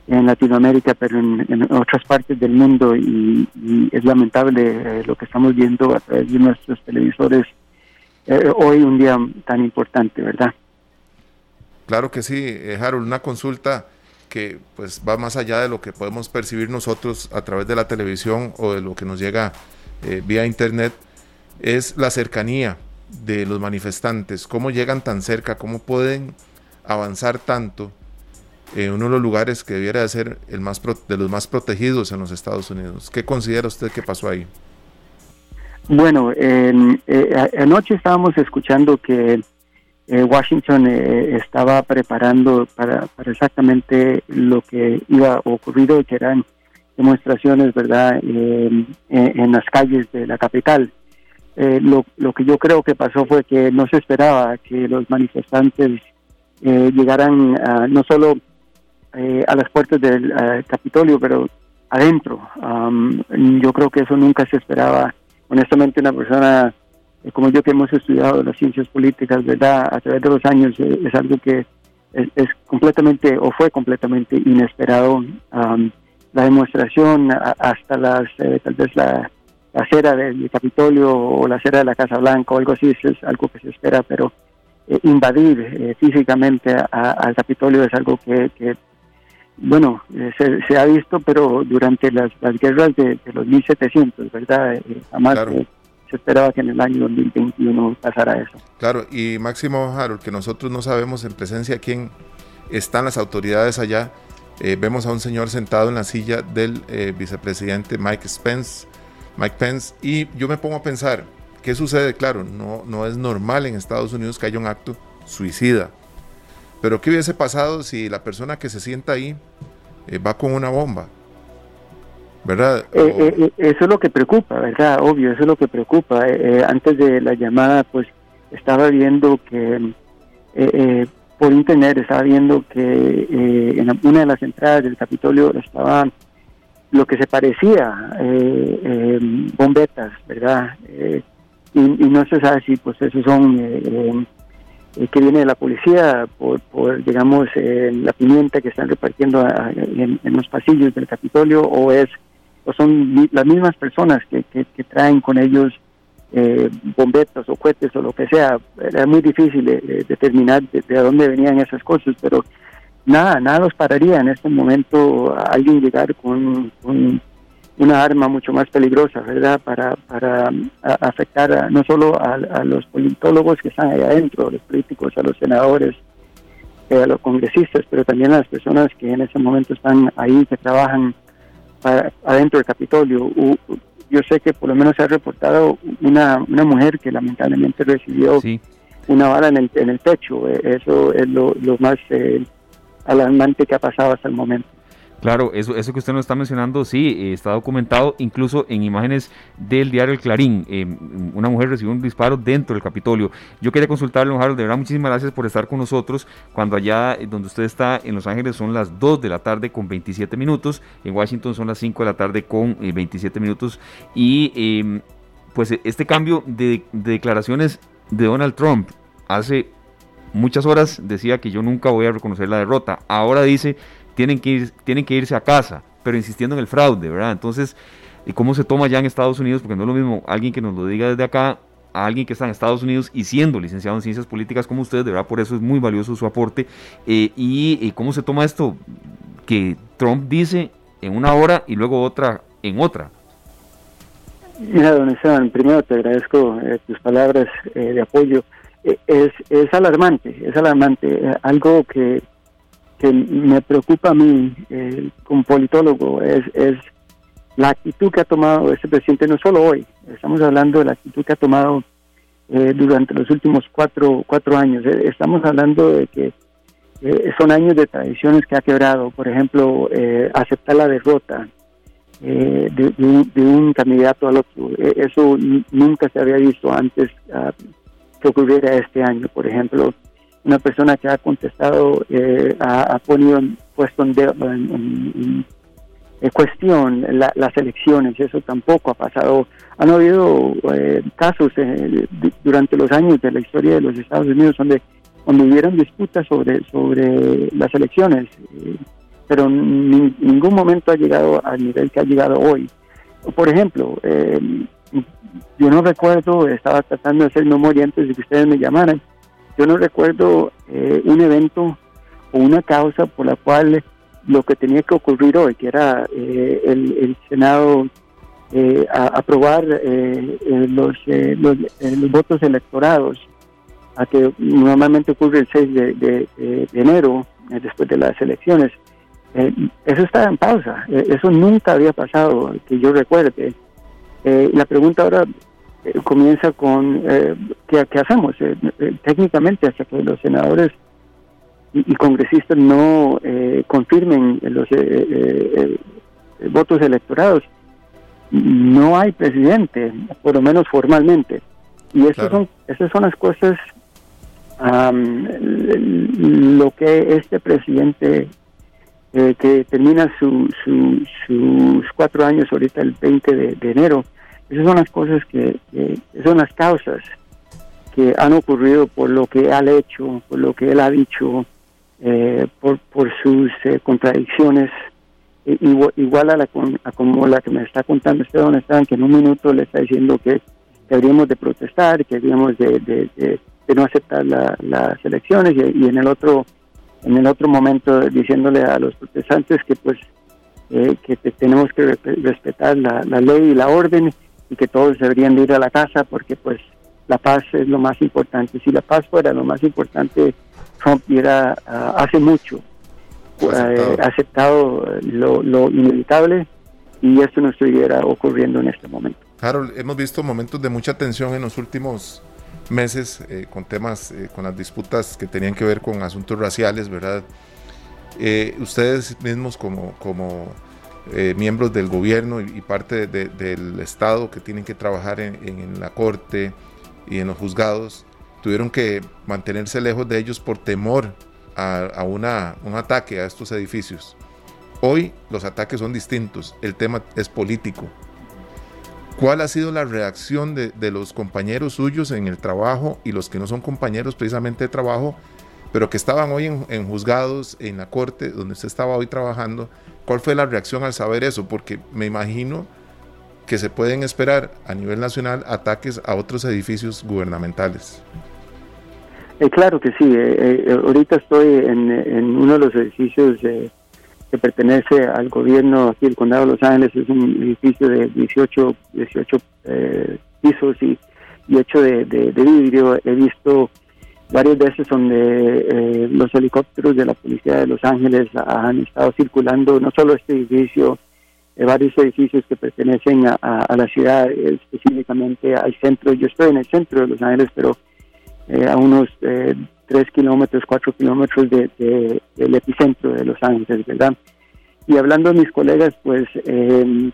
en Latinoamérica, pero en, otras partes del mundo y, es lamentable lo que estamos viendo a través de nuestros televisores hoy un día tan importante, ¿verdad? Claro que sí, Harold, una consulta que pues va más allá de lo que podemos percibir nosotros a través de la televisión o de lo que nos llega eh, vía internet, es la cercanía de los manifestantes, cómo llegan tan cerca, cómo pueden avanzar tanto en uno de los lugares que debiera de ser el más de los más protegidos en los Estados Unidos. ¿Qué considera usted que pasó ahí? Bueno, eh, anoche estábamos escuchando que eh, Washington eh, estaba preparando para, exactamente lo que iba a ocurrir, que eran demostraciones, ¿verdad?, eh, en las calles de la capital. Lo, lo, que yo creo que pasó fue que no se esperaba que los manifestantes llegaran no solo a las puertas del Capitolio, pero adentro. yo creo que eso nunca se esperaba. Honestamente, una persona eh, como yo que hemos estudiado las ciencias políticas, ¿verdad? A través de los años eh, es algo que es, completamente o fue completamente inesperado. la demostración hasta las, eh, tal vez la, acera del Capitolio o la acera de la Casa Blanca o algo así es algo que se espera, pero invadir físicamente al Capitolio es algo que, bueno, se, ha visto, pero durante las, guerras de, los 1700, ¿verdad? jamás se esperaba que en el año 2021 pasara eso. Claro, y Máximo Harold, que nosotros no sabemos en presencia quién están las autoridades allá, eh, vemos a un señor sentado en la silla del eh, vicepresidente Mike Spence, Mike Pence, y yo me pongo a pensar, ¿qué sucede? Claro, no, no es normal en Estados Unidos que haya un acto suicida, pero ¿qué hubiese pasado si la persona que se sienta ahí eh, va con una bomba? ¿verdad? Eh, eh, eh, eso es lo que preocupa, ¿verdad? Obvio, eso es lo que preocupa. antes de la llamada, pues estaba viendo que por internet estaba viendo que en una de las entradas del Capitolio estaban lo que se parecía bombetas, ¿verdad? Y, no se sabe si pues esos son que viene de la policía por, por digamos, la pimienta que están repartiendo en, en, los pasillos del Capitolio o es o son las mismas personas que, que, traen con ellos eh, bombetas o cohetes o lo que sea. Era muy difícil determinar de, dónde venían esas cosas, pero nada, nada los pararía en este momento a alguien llegar con, una arma mucho más peligrosa, ¿verdad? Para, para afectar no solo a, los politólogos que están ahí adentro, a los políticos, a los senadores, eh, a los congresistas, pero también a las personas que en ese momento están ahí, que trabajan adentro del Capitolio. yo sé que por lo menos se ha reportado una, una mujer que lamentablemente recibió una bala en el, en el pecho. Eh, eso es lo, más eh, alarmante que ha pasado hasta el momento. Claro, eso, eso que usted nos está mencionando, sí, eh, está documentado incluso en imágenes del diario El Clarín. Eh, una mujer recibió un disparo dentro del Capitolio. Yo quería consultarle, don Harold, de verdad, muchísimas gracias por estar con nosotros. Cuando allá eh, donde usted está en Los Ángeles son las 2 de la tarde con 27 minutos, en Washington son las 5 de la tarde con 27 minutos. Y em, pues este cambio de declaraciones de Donald Trump hace muchas horas decía que yo nunca voy a reconocer la derrota. Ahora dice tienen que, tienen que irse a casa, pero insistiendo en el fraude, ¿verdad? Entonces, ¿cómo se toma ya en Estados Unidos? Porque no es lo mismo alguien que nos lo diga desde acá a alguien que está en Estados Unidos y siendo licenciado en ciencias políticas como usted, de verdad por eso es muy valioso su aporte. Eh, y, cómo se toma esto que Trump dice en una hora y luego otra en otra? Mira, don Esteban, primero te agradezco eh, tus palabras eh, de apoyo. Es, es alarmante, es alarmante. algo que que me preocupa a mí eh, como politólogo es, es la actitud que ha tomado ese presidente, no solo hoy, estamos hablando de la actitud que ha tomado eh, durante los últimos cuatro, cuatro años. Eh, estamos hablando de que son años de tradiciones que ha quebrado, por ejemplo, aceptar la derrota de, un, candidato al otro. eso nunca se había visto antes uh, que ocurriera este año, por ejemplo una persona que ha contestado, eh, ha, puesto en, cuestión las elecciones, eso tampoco ha pasado. Han habido eh, casos eh, durante los años de la historia de los Estados Unidos donde, donde hubieron disputas sobre, sobre las elecciones. pero en ningún momento ha llegado al nivel que ha llegado hoy. Por ejemplo, eh, yo no recuerdo, estaba tratando de hacer memoria antes de que ustedes me llamaran, yo no recuerdo eh, un evento o una causa por la cual lo que tenía que ocurrir hoy, que era eh, el, Senado aprobar los, los, votos electorados, a que normalmente ocurre el 6 de enero, después de las elecciones, eh, eso está en pausa, eh, eso nunca había pasado, que yo recuerde. Eh, la pregunta ahora comienza con ¿qué, hacemos? técnicamente, hasta que los senadores y, congresistas no confirmen los votos electorados, no hay presidente, por lo menos formalmente. Y esas, son, esas son las cosas, lo que este presidente eh, que termina sus cuatro años ahorita el 20 de, enero. Esas son las cosas que, son las causas que han ocurrido por lo que ha hecho, por lo que él ha dicho, eh, por, por sus eh, contradicciones, igual, a, la, como la que me está contando Esteban Esteban, que en un minuto le está diciendo que, deberíamos de protestar, que deberíamos de, no aceptar las elecciones, y en el otro en el otro momento diciéndole a los protestantes que pues eh, que tenemos que respetar la, ley y la orden y que todos deberían ir a la casa porque pues la paz es lo más importante. Si la paz fuera lo más importante, Trump hubiera ah, hace mucho eh, aceptado, lo, lo, inevitable y esto no estuviera ocurriendo en este momento. Harold, hemos visto momentos de mucha tensión en los últimos meses eh, con temas, eh, con las disputas que tenían que ver con asuntos raciales, ¿verdad? Eh, ustedes mismos como, como miembros del gobierno y, parte del Estado que tienen que trabajar en, la corte y en los juzgados, tuvieron que mantenerse lejos de ellos por temor a, a una, un ataque a estos edificios. Hoy los ataques son distintos, el tema es político, ¿Cuál ha sido la reacción de, los compañeros suyos en el trabajo y los que no son compañeros precisamente de trabajo, pero que estaban hoy en, juzgados, en la corte, donde usted estaba hoy trabajando? ¿Cuál fue la reacción al saber eso? Porque me imagino que se pueden esperar a nivel nacional ataques a otros edificios gubernamentales. Eh, claro que sí. Eh, eh, ahorita estoy en, en, uno de los edificios de que pertenece al gobierno aquí el condado de Los Ángeles es un edificio de 18 18 eh, pisos y, hecho de, vidrio. He visto varias veces donde eh, los helicópteros de la policía de Los Ángeles han estado circulando no solo este edificio eh, varios edificios que pertenecen a, la ciudad específicamente al centro. Yo estoy en el centro de Los Ángeles pero a unos tres kilómetros, cuatro kilómetros de, del epicentro de Los Ángeles, ¿verdad? Y hablando de mis colegas, pues eh,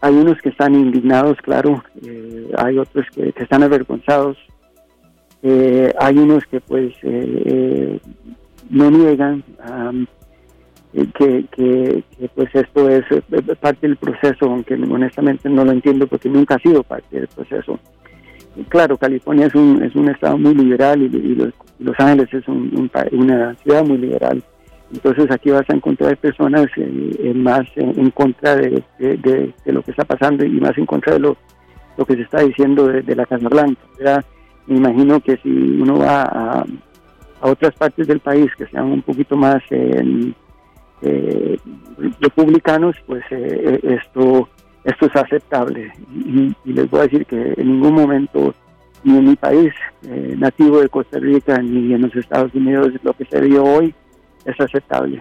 hay unos que están indignados, claro, eh, hay otros que, están avergonzados, eh, hay unos que pues no niegan que, que, pues esto es parte del proceso, aunque honestamente no lo entiendo porque nunca ha sido parte del proceso claro, California es un, es un estado muy liberal y, los, Ángeles es una ciudad muy liberal. Entonces aquí vas a encontrar personas eh, eh, más en, contra de, lo que está pasando y más en contra de lo, lo que se está diciendo de, la Casa Blanca. Me imagino que si uno va a, otras partes del país que sean un poquito más eh, republicanos, pues esto esto es aceptable. Y, les voy a decir que en ningún momento, ni en mi país eh, nativo de Costa Rica, ni en los Estados Unidos, lo que se vio hoy es aceptable.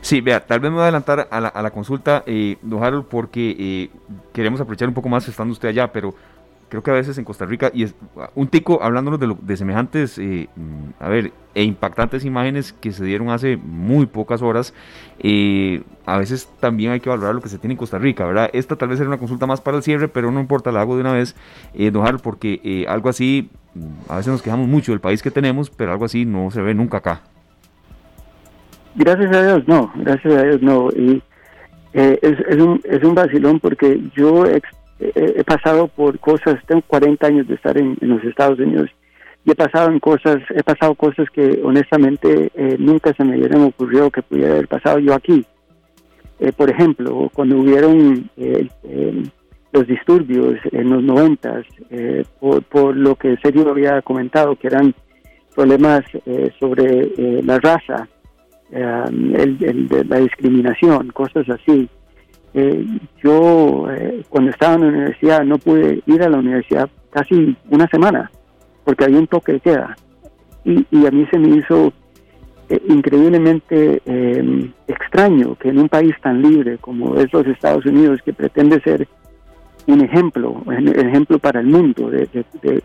Sí, vea, tal vez me voy a adelantar a la, a la consulta, eh, don Harold, porque eh, queremos aprovechar un poco más estando usted allá, pero creo que a veces en Costa Rica, y es un tico hablándonos de, de semejantes, eh, mm, a ver, e impactantes imágenes que se dieron hace muy pocas horas, eh, a veces también hay que valorar lo que se tiene en Costa Rica, ¿verdad? Esta tal vez era una consulta más para el cierre, pero no importa, la hago de una vez, eh, don porque eh, algo así, mm, a veces nos quejamos mucho del país que tenemos, pero algo así no se ve nunca acá. Gracias a Dios, no, gracias a Dios, no. Y, es, es, un, es un vacilón porque yo he, pasado por cosas, tengo 40 años de estar en, los Estados Unidos y he pasado en cosas, he pasado cosas que honestamente eh, nunca se me hubieran ocurrido que pudiera haber pasado yo aquí. Eh, por ejemplo, cuando hubieron eh, los disturbios en los noventas, por, por, lo que Sergio había comentado, que eran problemas sobre la raza, el, la discriminación, cosas así. Yo cuando estaba en la universidad no pude ir a la universidad casi una semana porque había un toque de queda. Y, y a mí se me hizo eh, increíblemente em, extraño que en un país tan libre como es los Estados Unidos, que pretende ser un ejemplo, un ejemplo para el mundo de,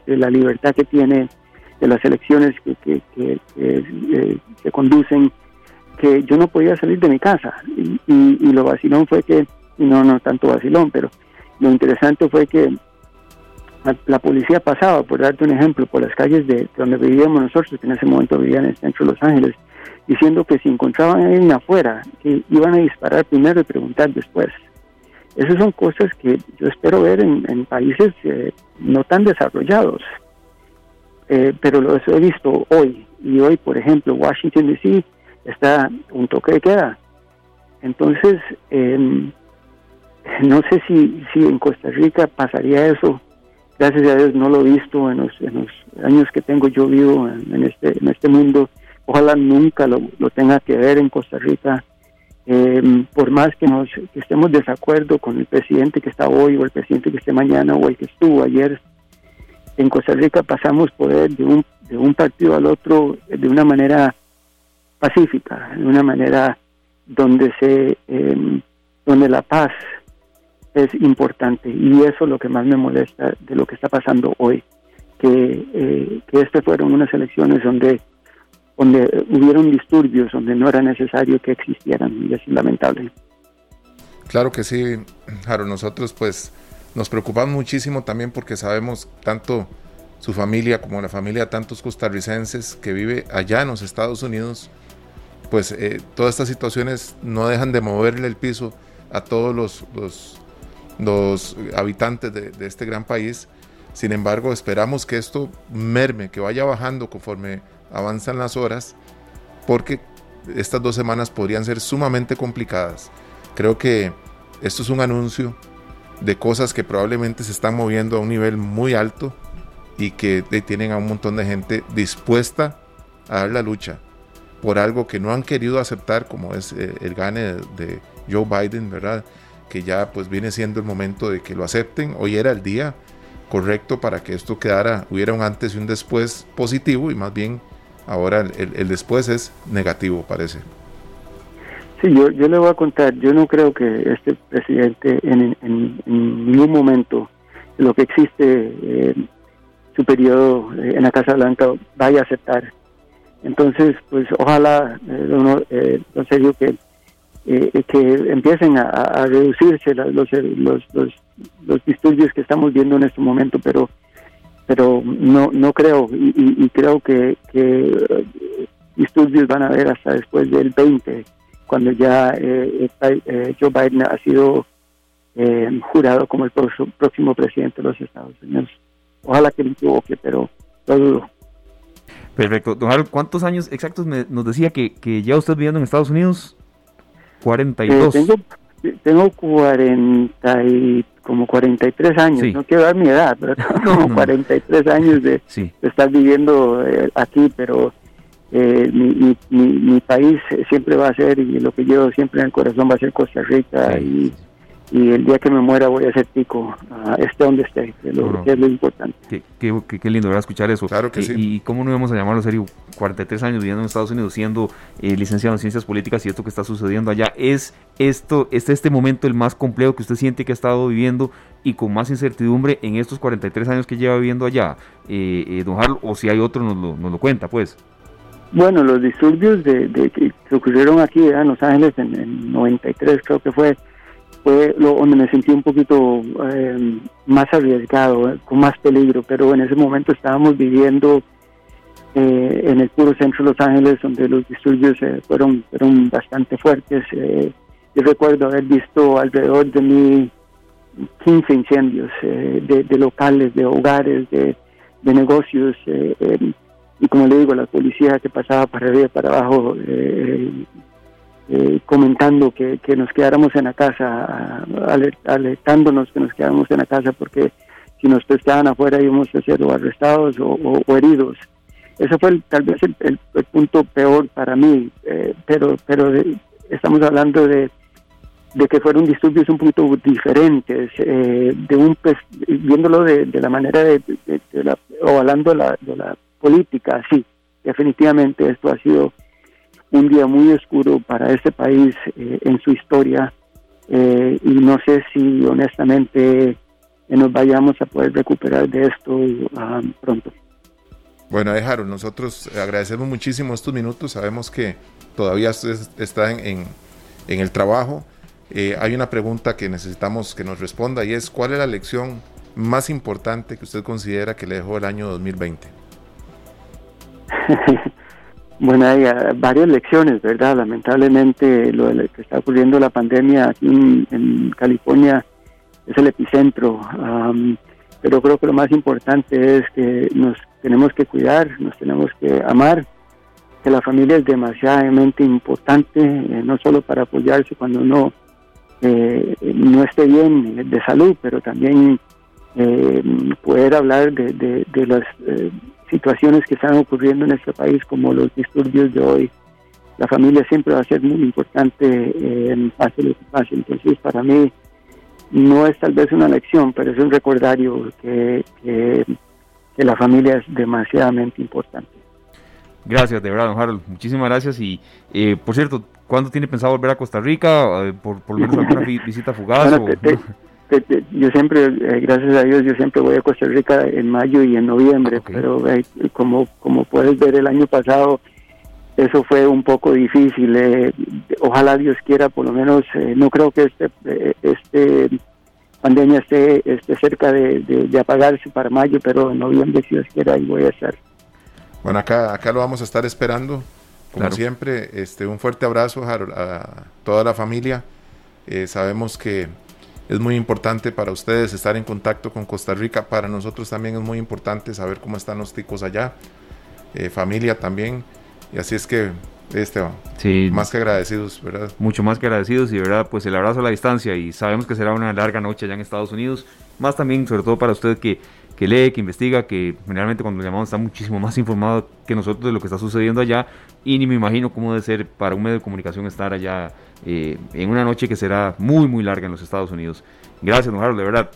la libertad que tiene, de las elecciones que, que, que, eh, conducen, que yo no podía salir de mi casa. Y, y, y lo vacilón fue que, no, no tanto vacilón, pero lo interesante fue que la, policía pasaba, por darte un ejemplo, por las calles de donde vivíamos nosotros, que en ese momento vivían en el centro de Los Ángeles, diciendo que si encontraban a alguien afuera, que iban a disparar primero y preguntar después. Esas son cosas que yo espero ver en, países eh, no tan desarrollados, eh, pero lo he visto hoy. Y hoy, por ejemplo, Washington DC está un toque de queda. Entonces, em, no sé si, si en Costa Rica pasaría eso gracias a Dios no lo he visto en los, años que tengo yo vivo en, este, en este mundo. Ojalá nunca lo, tenga que ver en Costa Rica. Eh, por más que, nos, que estemos de desacuerdo con el presidente que está hoy o el presidente que esté mañana o el que estuvo ayer, en Costa Rica pasamos poder de un, de un partido al otro de una manera pacífica, de una manera donde se eh, donde la paz es importante. Y eso es lo que más me molesta de lo que está pasando hoy, que, eh, que este fueron unas elecciones donde, donde hubieron disturbios, donde no era necesario que existieran y es lamentable. Claro que sí, Jaro, nosotros pues nos preocupamos muchísimo también porque sabemos tanto su familia como la familia de tantos costarricenses que vive allá en los Estados Unidos, pues eh, todas estas situaciones no dejan de moverle el piso a todos los los habitantes de, este gran país. Sin embargo, esperamos que esto merme, que vaya bajando conforme avanzan las horas, porque estas dos semanas podrían ser sumamente complicadas. Creo que esto es un anuncio de cosas que probablemente se están moviendo a un nivel muy alto y que tienen a un montón de gente dispuesta a dar la lucha por algo que no han querido aceptar, como es eh, el gane de Joe Biden, ¿verdad? Que ya pues viene siendo el momento de que lo acepten. Hoy era el día correcto para que esto quedara, hubiera un antes y un después positivo y más bien ahora el, después es negativo, parece. Sí, yo, yo le voy a contar, yo no creo que este presidente en, ningún momento lo que existe eh, su periodo eh, en la Casa Blanca vaya a aceptar. Entonces, pues ojalá, eh, eh, serio que eh, que empiecen a, reducirse los, los, los, disturbios que estamos viendo en este momento, pero pero no no creo y, creo que, que, disturbios van a haber hasta después del 20, cuando ya eh, eh, Joe Biden ha sido jurado como el próximo presidente de los Estados Unidos. Ojalá que me equivoque, pero lo dudo. Perfecto. Don Harold, ¿cuántos años exactos nos decía que, que ya usted viviendo en Estados Unidos? 42. Eh, tengo, tengo 40 y, como 43 años, no quiero dar mi edad, pero <laughs> tengo como 43 años de, estar viviendo eh, aquí, pero eh, mi, mi, mi, país siempre va a ser, y lo que yo siempre en el corazón va a ser Costa Rica, y y el día que me muera voy a ser tico, uh, esté donde esté, que, lo, es lo importante. Qué, qué, qué, lindo escuchar eso. Claro que sí. Y cómo no íbamos a llamarlo serio, 43 años viviendo en Estados Unidos, siendo eh, licenciado en ciencias políticas y esto que está sucediendo allá, ¿es esto, es este momento el más complejo que usted siente que ha estado viviendo y con más incertidumbre en estos 43 años que lleva viviendo allá? Eh, eh, don Harlo, o si hay otro nos lo, nos lo cuenta, pues. Bueno, los disturbios de, de que ocurrieron aquí en Los Ángeles en el 93 creo que fue fue lo, donde me sentí un poquito eh, más arriesgado, con más peligro, pero en ese momento estábamos viviendo eh, en el puro centro de Los Ángeles, donde los disturbios eh, fueron, fueron bastante fuertes. yo recuerdo haber visto alrededor de mí 15 incendios de, locales, de hogares, de, de negocios. y como le digo, la policía que pasaba para arriba y para abajo comentando que, nos quedáramos en la casa, alertándonos que nos quedáramos en la casa porque si nos pescaban afuera íbamos a ser arrestados o, heridos. Eso fue tal vez el, punto peor para mí, eh, pero, pero estamos hablando de, que fueron disturbios un poquito diferentes, eh, de un viéndolo de, la manera de, la, o hablando de la, de la política, sí, definitivamente esto ha sido un día muy oscuro para este país eh, en su historia y no sé si honestamente nos vayamos a poder recuperar de esto ah, pronto. Bueno, Harold, nosotros agradecemos muchísimo estos minutos. Sabemos que todavía está en, en, el trabajo. Eh, hay una pregunta que necesitamos que nos responda y es ¿cuál es la lección más importante que usted considera que le dejó el año 2020? <laughs> bueno, hay ah, varias lecciones, ¿verdad? Lamentablemente lo que está ocurriendo la pandemia aquí en California es el epicentro. pero creo que lo más importante es que nos tenemos que cuidar, nos tenemos que amar, que la familia es demasiadamente importante, eh, no solo para apoyarse cuando uno eh, no esté bien de salud, pero también eh, poder hablar de, de, las situaciones que están ocurriendo en este país, como los disturbios de hoy. La familia siempre va a ser muy importante en pase lo que pase. Entonces, para mí, no es tal vez una lección, pero es un recordario que, que, la familia es demasiadamente importante. Gracias, de verdad, don Harold. Muchísimas gracias. Y, eh, por cierto, ¿cuándo tiene pensado volver a Costa Rica? Eh, ¿Por, por lo menos alguna visita fugaz? Yo siempre, eh, gracias a Dios, yo siempre voy a Costa Rica en mayo y en noviembre, pero como, como puedes ver el año pasado, eso fue un poco difícil. Eh, ojalá Dios quiera, por lo menos, eh, no creo que este, eh, este pandemia esté, esté cerca de, apagarse para mayo, pero en noviembre, si Dios quiera, ahí voy a estar. Bueno, acá, acá lo vamos a estar esperando, como siempre. Este, un fuerte abrazo a, toda la familia. sabemos que es muy importante para ustedes estar en contacto con Costa Rica. Para nosotros también es muy importante saber cómo están los ticos allá. familia también. Y así es que, Esteban, sí, más que agradecidos, ¿verdad? Mucho más que agradecidos y, ¿verdad? Pues el abrazo a la distancia y sabemos que será una larga noche allá en Estados Unidos. Más también, sobre todo para usted que, que lee, que investiga, que generalmente cuando le llamamos está muchísimo más informado que nosotros de lo que está sucediendo allá. Y ni me imagino cómo debe ser para un medio de comunicación estar allá eh, en una noche que será muy, muy larga en los Estados Unidos. Gracias, don Harold, de verdad.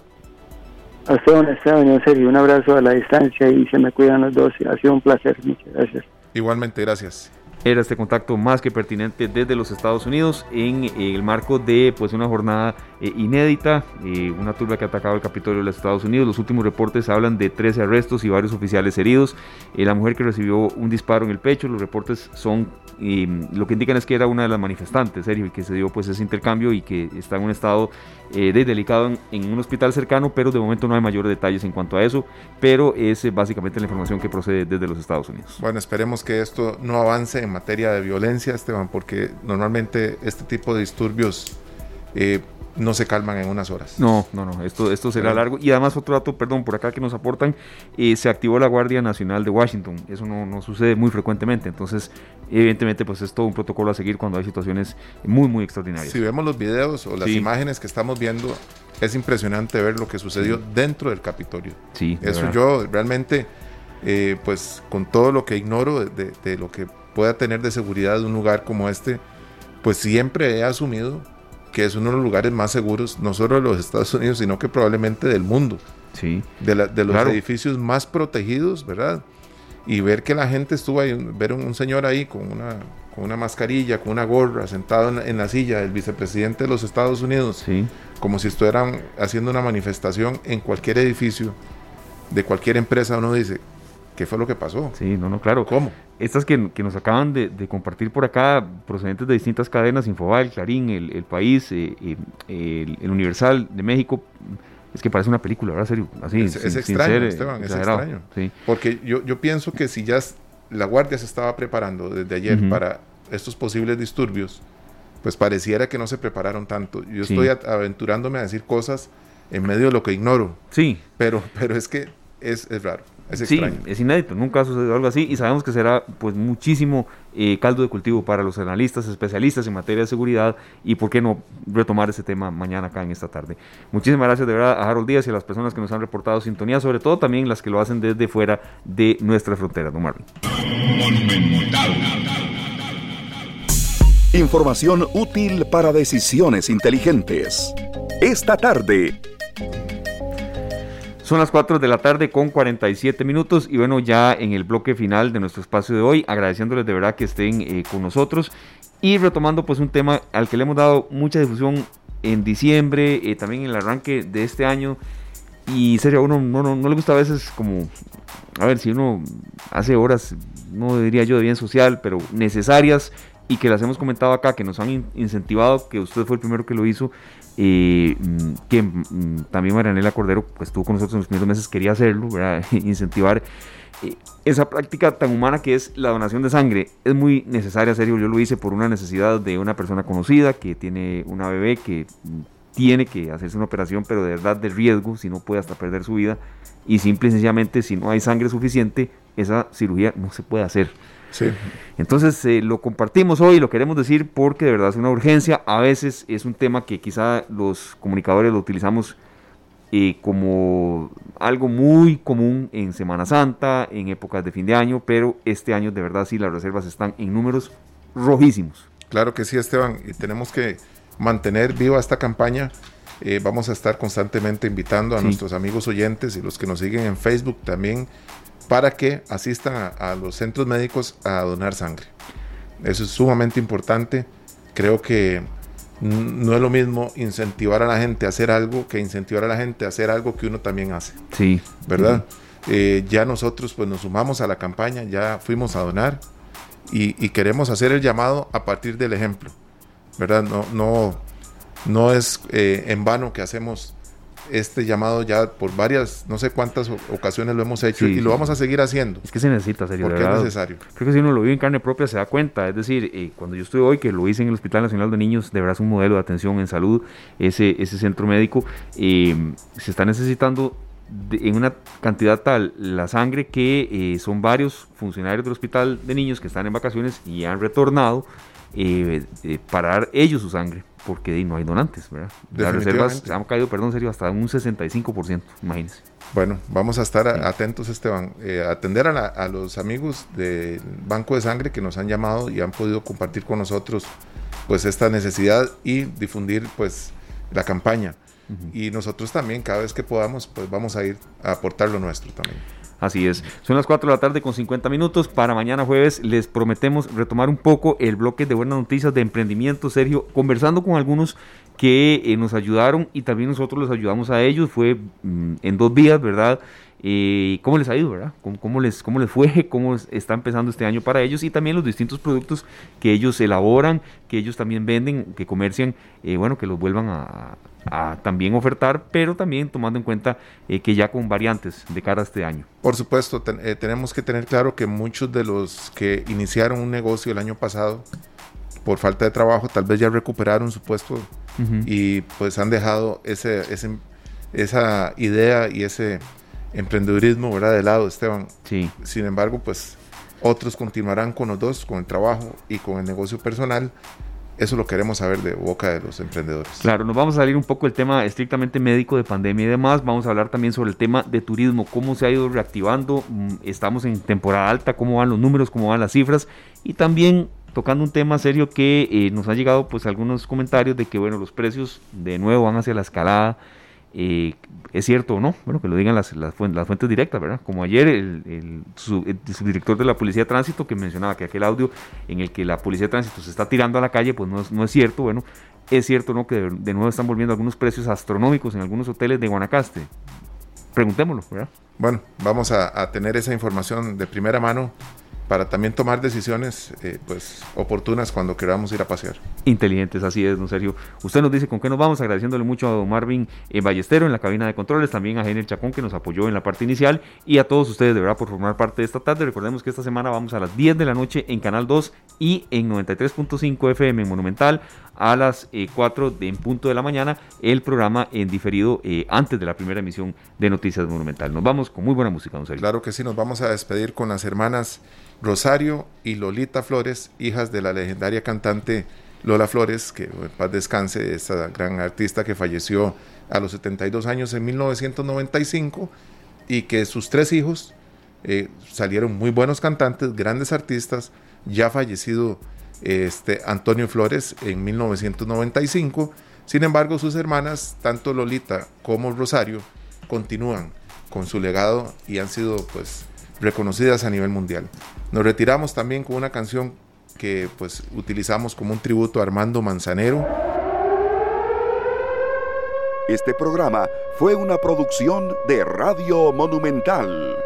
A usted, don Esteban, en serio, un abrazo a la distancia y se me cuidan los dos. Ha sido un placer. Muchas gracias. Igualmente, gracias. Era este contacto más que pertinente desde los Estados Unidos en el marco de pues una jornada eh, inédita, eh, una turba que ha atacado el Capitolio de los Estados Unidos. Los últimos reportes hablan de 13 arrestos y varios oficiales heridos. Eh, la mujer que recibió un disparo en el pecho, los reportes son lo que indican es que era una de las manifestantes, Sergio, y que se dio pues ese intercambio y que está en un estado delicado en, un hospital cercano, pero de momento no hay mayores detalles en cuanto a eso, pero es básicamente la información que procede desde los Estados Unidos. Bueno, esperemos que esto no avance en materia de violencia, Esteban, porque normalmente este tipo de disturbios eh, no se calman en unas horas. No, no, no, esto, esto será largo. Y además otro dato, perdón, por acá que nos aportan, eh, se activó la Guardia Nacional de Washington. Eso no, no, sucede muy frecuentemente. Entonces, evidentemente, pues es todo un protocolo a seguir cuando hay situaciones muy, muy extraordinarias. Si vemos los videos o las imágenes que estamos viendo, es impresionante ver lo que sucedió dentro del Capitolio. Sí. Eso yo realmente, eh, pues con todo lo que ignoro de, de lo que pueda tener de seguridad un lugar como este, pues siempre he asumido que es uno de los lugares más seguros, no solo de los Estados Unidos, sino que probablemente del mundo. Sí. De, de los edificios más protegidos, ¿verdad? Y ver que la gente estuvo ahí, ver un, un señor ahí con una, con una mascarilla, con una gorra, sentado en, la silla del vicepresidente de los Estados Unidos, sí. como si estuvieran haciendo una manifestación en cualquier edificio de cualquier empresa, uno dice, ¿qué fue lo que pasó? Sí, no, no, claro. ¿Cómo? estas que, nos acaban de, compartir por acá, procedentes de distintas cadenas, Infobae, Clarín, El, País, eh, eh, el, Universal de México, es que parece una película, ¿verdad? Serio, así, es, extraño, eh, Esteban, es extraño. Porque yo, yo pienso que si ya la Guardia se estaba preparando desde ayer para estos posibles disturbios, pues pareciera que no se prepararon tanto. Yo estoy aventurándome a decir cosas en medio de lo que ignoro. Sí. Pero, pero es que es, es raro. Es sí, es inédito, nunca ha sucedido algo así y sabemos que será pues muchísimo eh, caldo de cultivo para los analistas, especialistas en materia de seguridad y por qué no retomar ese tema mañana acá en esta tarde. Muchísimas gracias de verdad a Harold Díaz y a las personas que nos han reportado sintonía, sobre todo también las que lo hacen desde fuera de nuestra frontera, don Marvin. Información útil para decisiones inteligentes. Esta tarde son las 4 de la tarde con 47 minutos y bueno, ya en el bloque final de nuestro espacio de hoy, agradeciéndoles de verdad que estén eh, con nosotros. Y retomando pues un tema al que le hemos dado mucha difusión en diciembre, eh, también en el arranque de este año. Y serio, uno no, no, no, le gusta a veces como, a ver, si uno hace horas, no diría yo de bien social, pero necesarias y que las hemos comentado acá, que nos han incentivado, que usted fue el primero que lo hizo, eh, que mm, también Marianela Cordero pues, estuvo con nosotros en los primeros meses, quería hacerlo, <laughs> incentivar eh, esa práctica tan humana que es la donación de sangre. Es muy necesaria, serio, yo lo hice por una necesidad de una persona conocida que tiene una bebé que tiene que hacerse una operación, pero de verdad de riesgo, si no puede hasta perder su vida, y simple y sencillamente si no hay sangre suficiente, esa cirugía no se puede hacer. Entonces eh, lo compartimos hoy, lo queremos decir porque de verdad es una urgencia. A veces es un tema que quizá los comunicadores lo utilizamos eh, como algo muy común en Semana Santa, en épocas de fin de año, pero este año de verdad sí las reservas están en números rojísimos. Claro que sí, Esteban, y tenemos que mantener viva esta campaña. Eh, vamos a estar constantemente invitando a nuestros amigos oyentes y los que nos siguen en Facebook también para que asistan a, los centros médicos a donar sangre. Eso es sumamente importante. Creo que no es lo mismo incentivar a la gente a hacer algo que incentivar a la gente a hacer algo que uno también hace. Sí. ¿Verdad? Eh, ya nosotros pues nos sumamos a la campaña, ya fuimos a donar y, y, queremos hacer el llamado a partir del ejemplo. ¿Verdad? No, no, no es eh, en vano que hacemos este llamado ya por varias, no sé cuántas ocasiones lo hemos hecho y lo vamos a seguir haciendo. Es que se necesita, serio. Porque es necesario. Creo que si uno lo vive en carne propia se da cuenta. Es decir, eh, cuando yo estuve hoy, que lo hice en el Hospital Nacional de Niños, de verdad es un modelo de atención en salud, ese, ese centro médico, eh, se está necesitando en una cantidad tal la sangre que eh, son varios funcionarios del Hospital de Niños que están en vacaciones y han retornado para dar ellos su sangre porque no hay donantes, ¿verdad? Las reservas han caído, perdón, serio, hasta un 65%, imagínense. Bueno, vamos a estar atentos, Esteban, eh, atender a, los amigos del Banco de Sangre que nos han llamado y han podido compartir con nosotros pues esta necesidad y difundir pues la campaña. Y nosotros también, cada vez que podamos, pues vamos a ir a aportar lo nuestro también. Así es. Son las 4 de la tarde con 50 minutos. Para mañana jueves les prometemos retomar un poco el bloque de buenas noticias de emprendimiento, Sergio, conversando con algunos que eh, nos ayudaron y también nosotros les ayudamos a ellos. Fue mm, en dos días, ¿verdad? Eh, cómo les ha ido, ¿verdad? ¿Cómo, les, ¿Cómo les fue? <laughs> ¿Cómo está empezando este año para ellos? Y también los distintos productos que ellos elaboran, que ellos también venden, que comercian, eh, bueno, que los vuelvan a, también ofertar, pero también tomando en cuenta eh, que ya con variantes de cara a este año. Por supuesto, tenemos que tener claro que muchos de los que iniciaron un negocio el año pasado, por falta de trabajo, tal vez ya recuperaron su puesto y pues han dejado ese, esa idea y ese emprendedurismo, ¿verdad? De lado, Esteban. Sí. Sin embargo, pues otros continuarán con los dos, con el trabajo y con el negocio personal. Eso lo queremos saber de boca de los emprendedores. Claro, nos vamos a salir un poco del tema estrictamente médico de pandemia y demás. Vamos a hablar también sobre el tema de turismo, cómo se ha ido reactivando. Mm, estamos en temporada alta, cómo van los números, cómo van las cifras. Y también tocando un tema serio que eh, nos han llegado pues algunos comentarios de que bueno, los precios de nuevo van hacia la escalada eh, ¿Es cierto o no? Bueno, que lo digan las, las, fuentes, directas, ¿verdad? Como ayer el, subdirector de la Policía de Tránsito que mencionaba que aquel audio en el que la Policía de Tránsito se está tirando a la calle, pues no es, no es cierto. Bueno, es cierto, ¿no? Que de, nuevo están volviendo algunos precios astronómicos en algunos hoteles de Guanacaste. Preguntémoslo, ¿verdad? Bueno, vamos a tener esa información de primera mano para también tomar decisiones eh, pues oportunas cuando queramos ir a pasear. Inteligentes, así es, don Sergio. Usted nos dice con qué nos vamos, agradeciéndole mucho a don Marvin eh, Ballestero en la cabina de controles, también a Jenner Chacón que nos apoyó en la parte inicial y a todos ustedes de verdad por formar parte de esta tarde. Recordemos que esta semana vamos a las 10 de la noche en Canal 2 y en 93.5 FM Monumental a las 4 eh, de, en punto de la mañana el programa en diferido antes de la primera emisión de Noticias Monumental. Nos vamos con muy buena música, don Sergio. Claro que sí, nos vamos a despedir con las hermanas Rosario y Lolita Flores, hijas de la legendaria cantante Lola Flores, que en paz descanse, esta gran artista que falleció a los 72 años en 1995 y que sus tres hijos eh, salieron muy buenos cantantes, grandes artistas, ya fallecido este, Antonio Flores en 1995. Sin embargo, sus hermanas, tanto Lolita como Rosario, continúan con su legado y han sido pues reconocidas a nivel mundial. Nos retiramos también con una canción que pues utilizamos como un tributo a Armando Manzanero. Este programa fue una producción de Radio Monumental.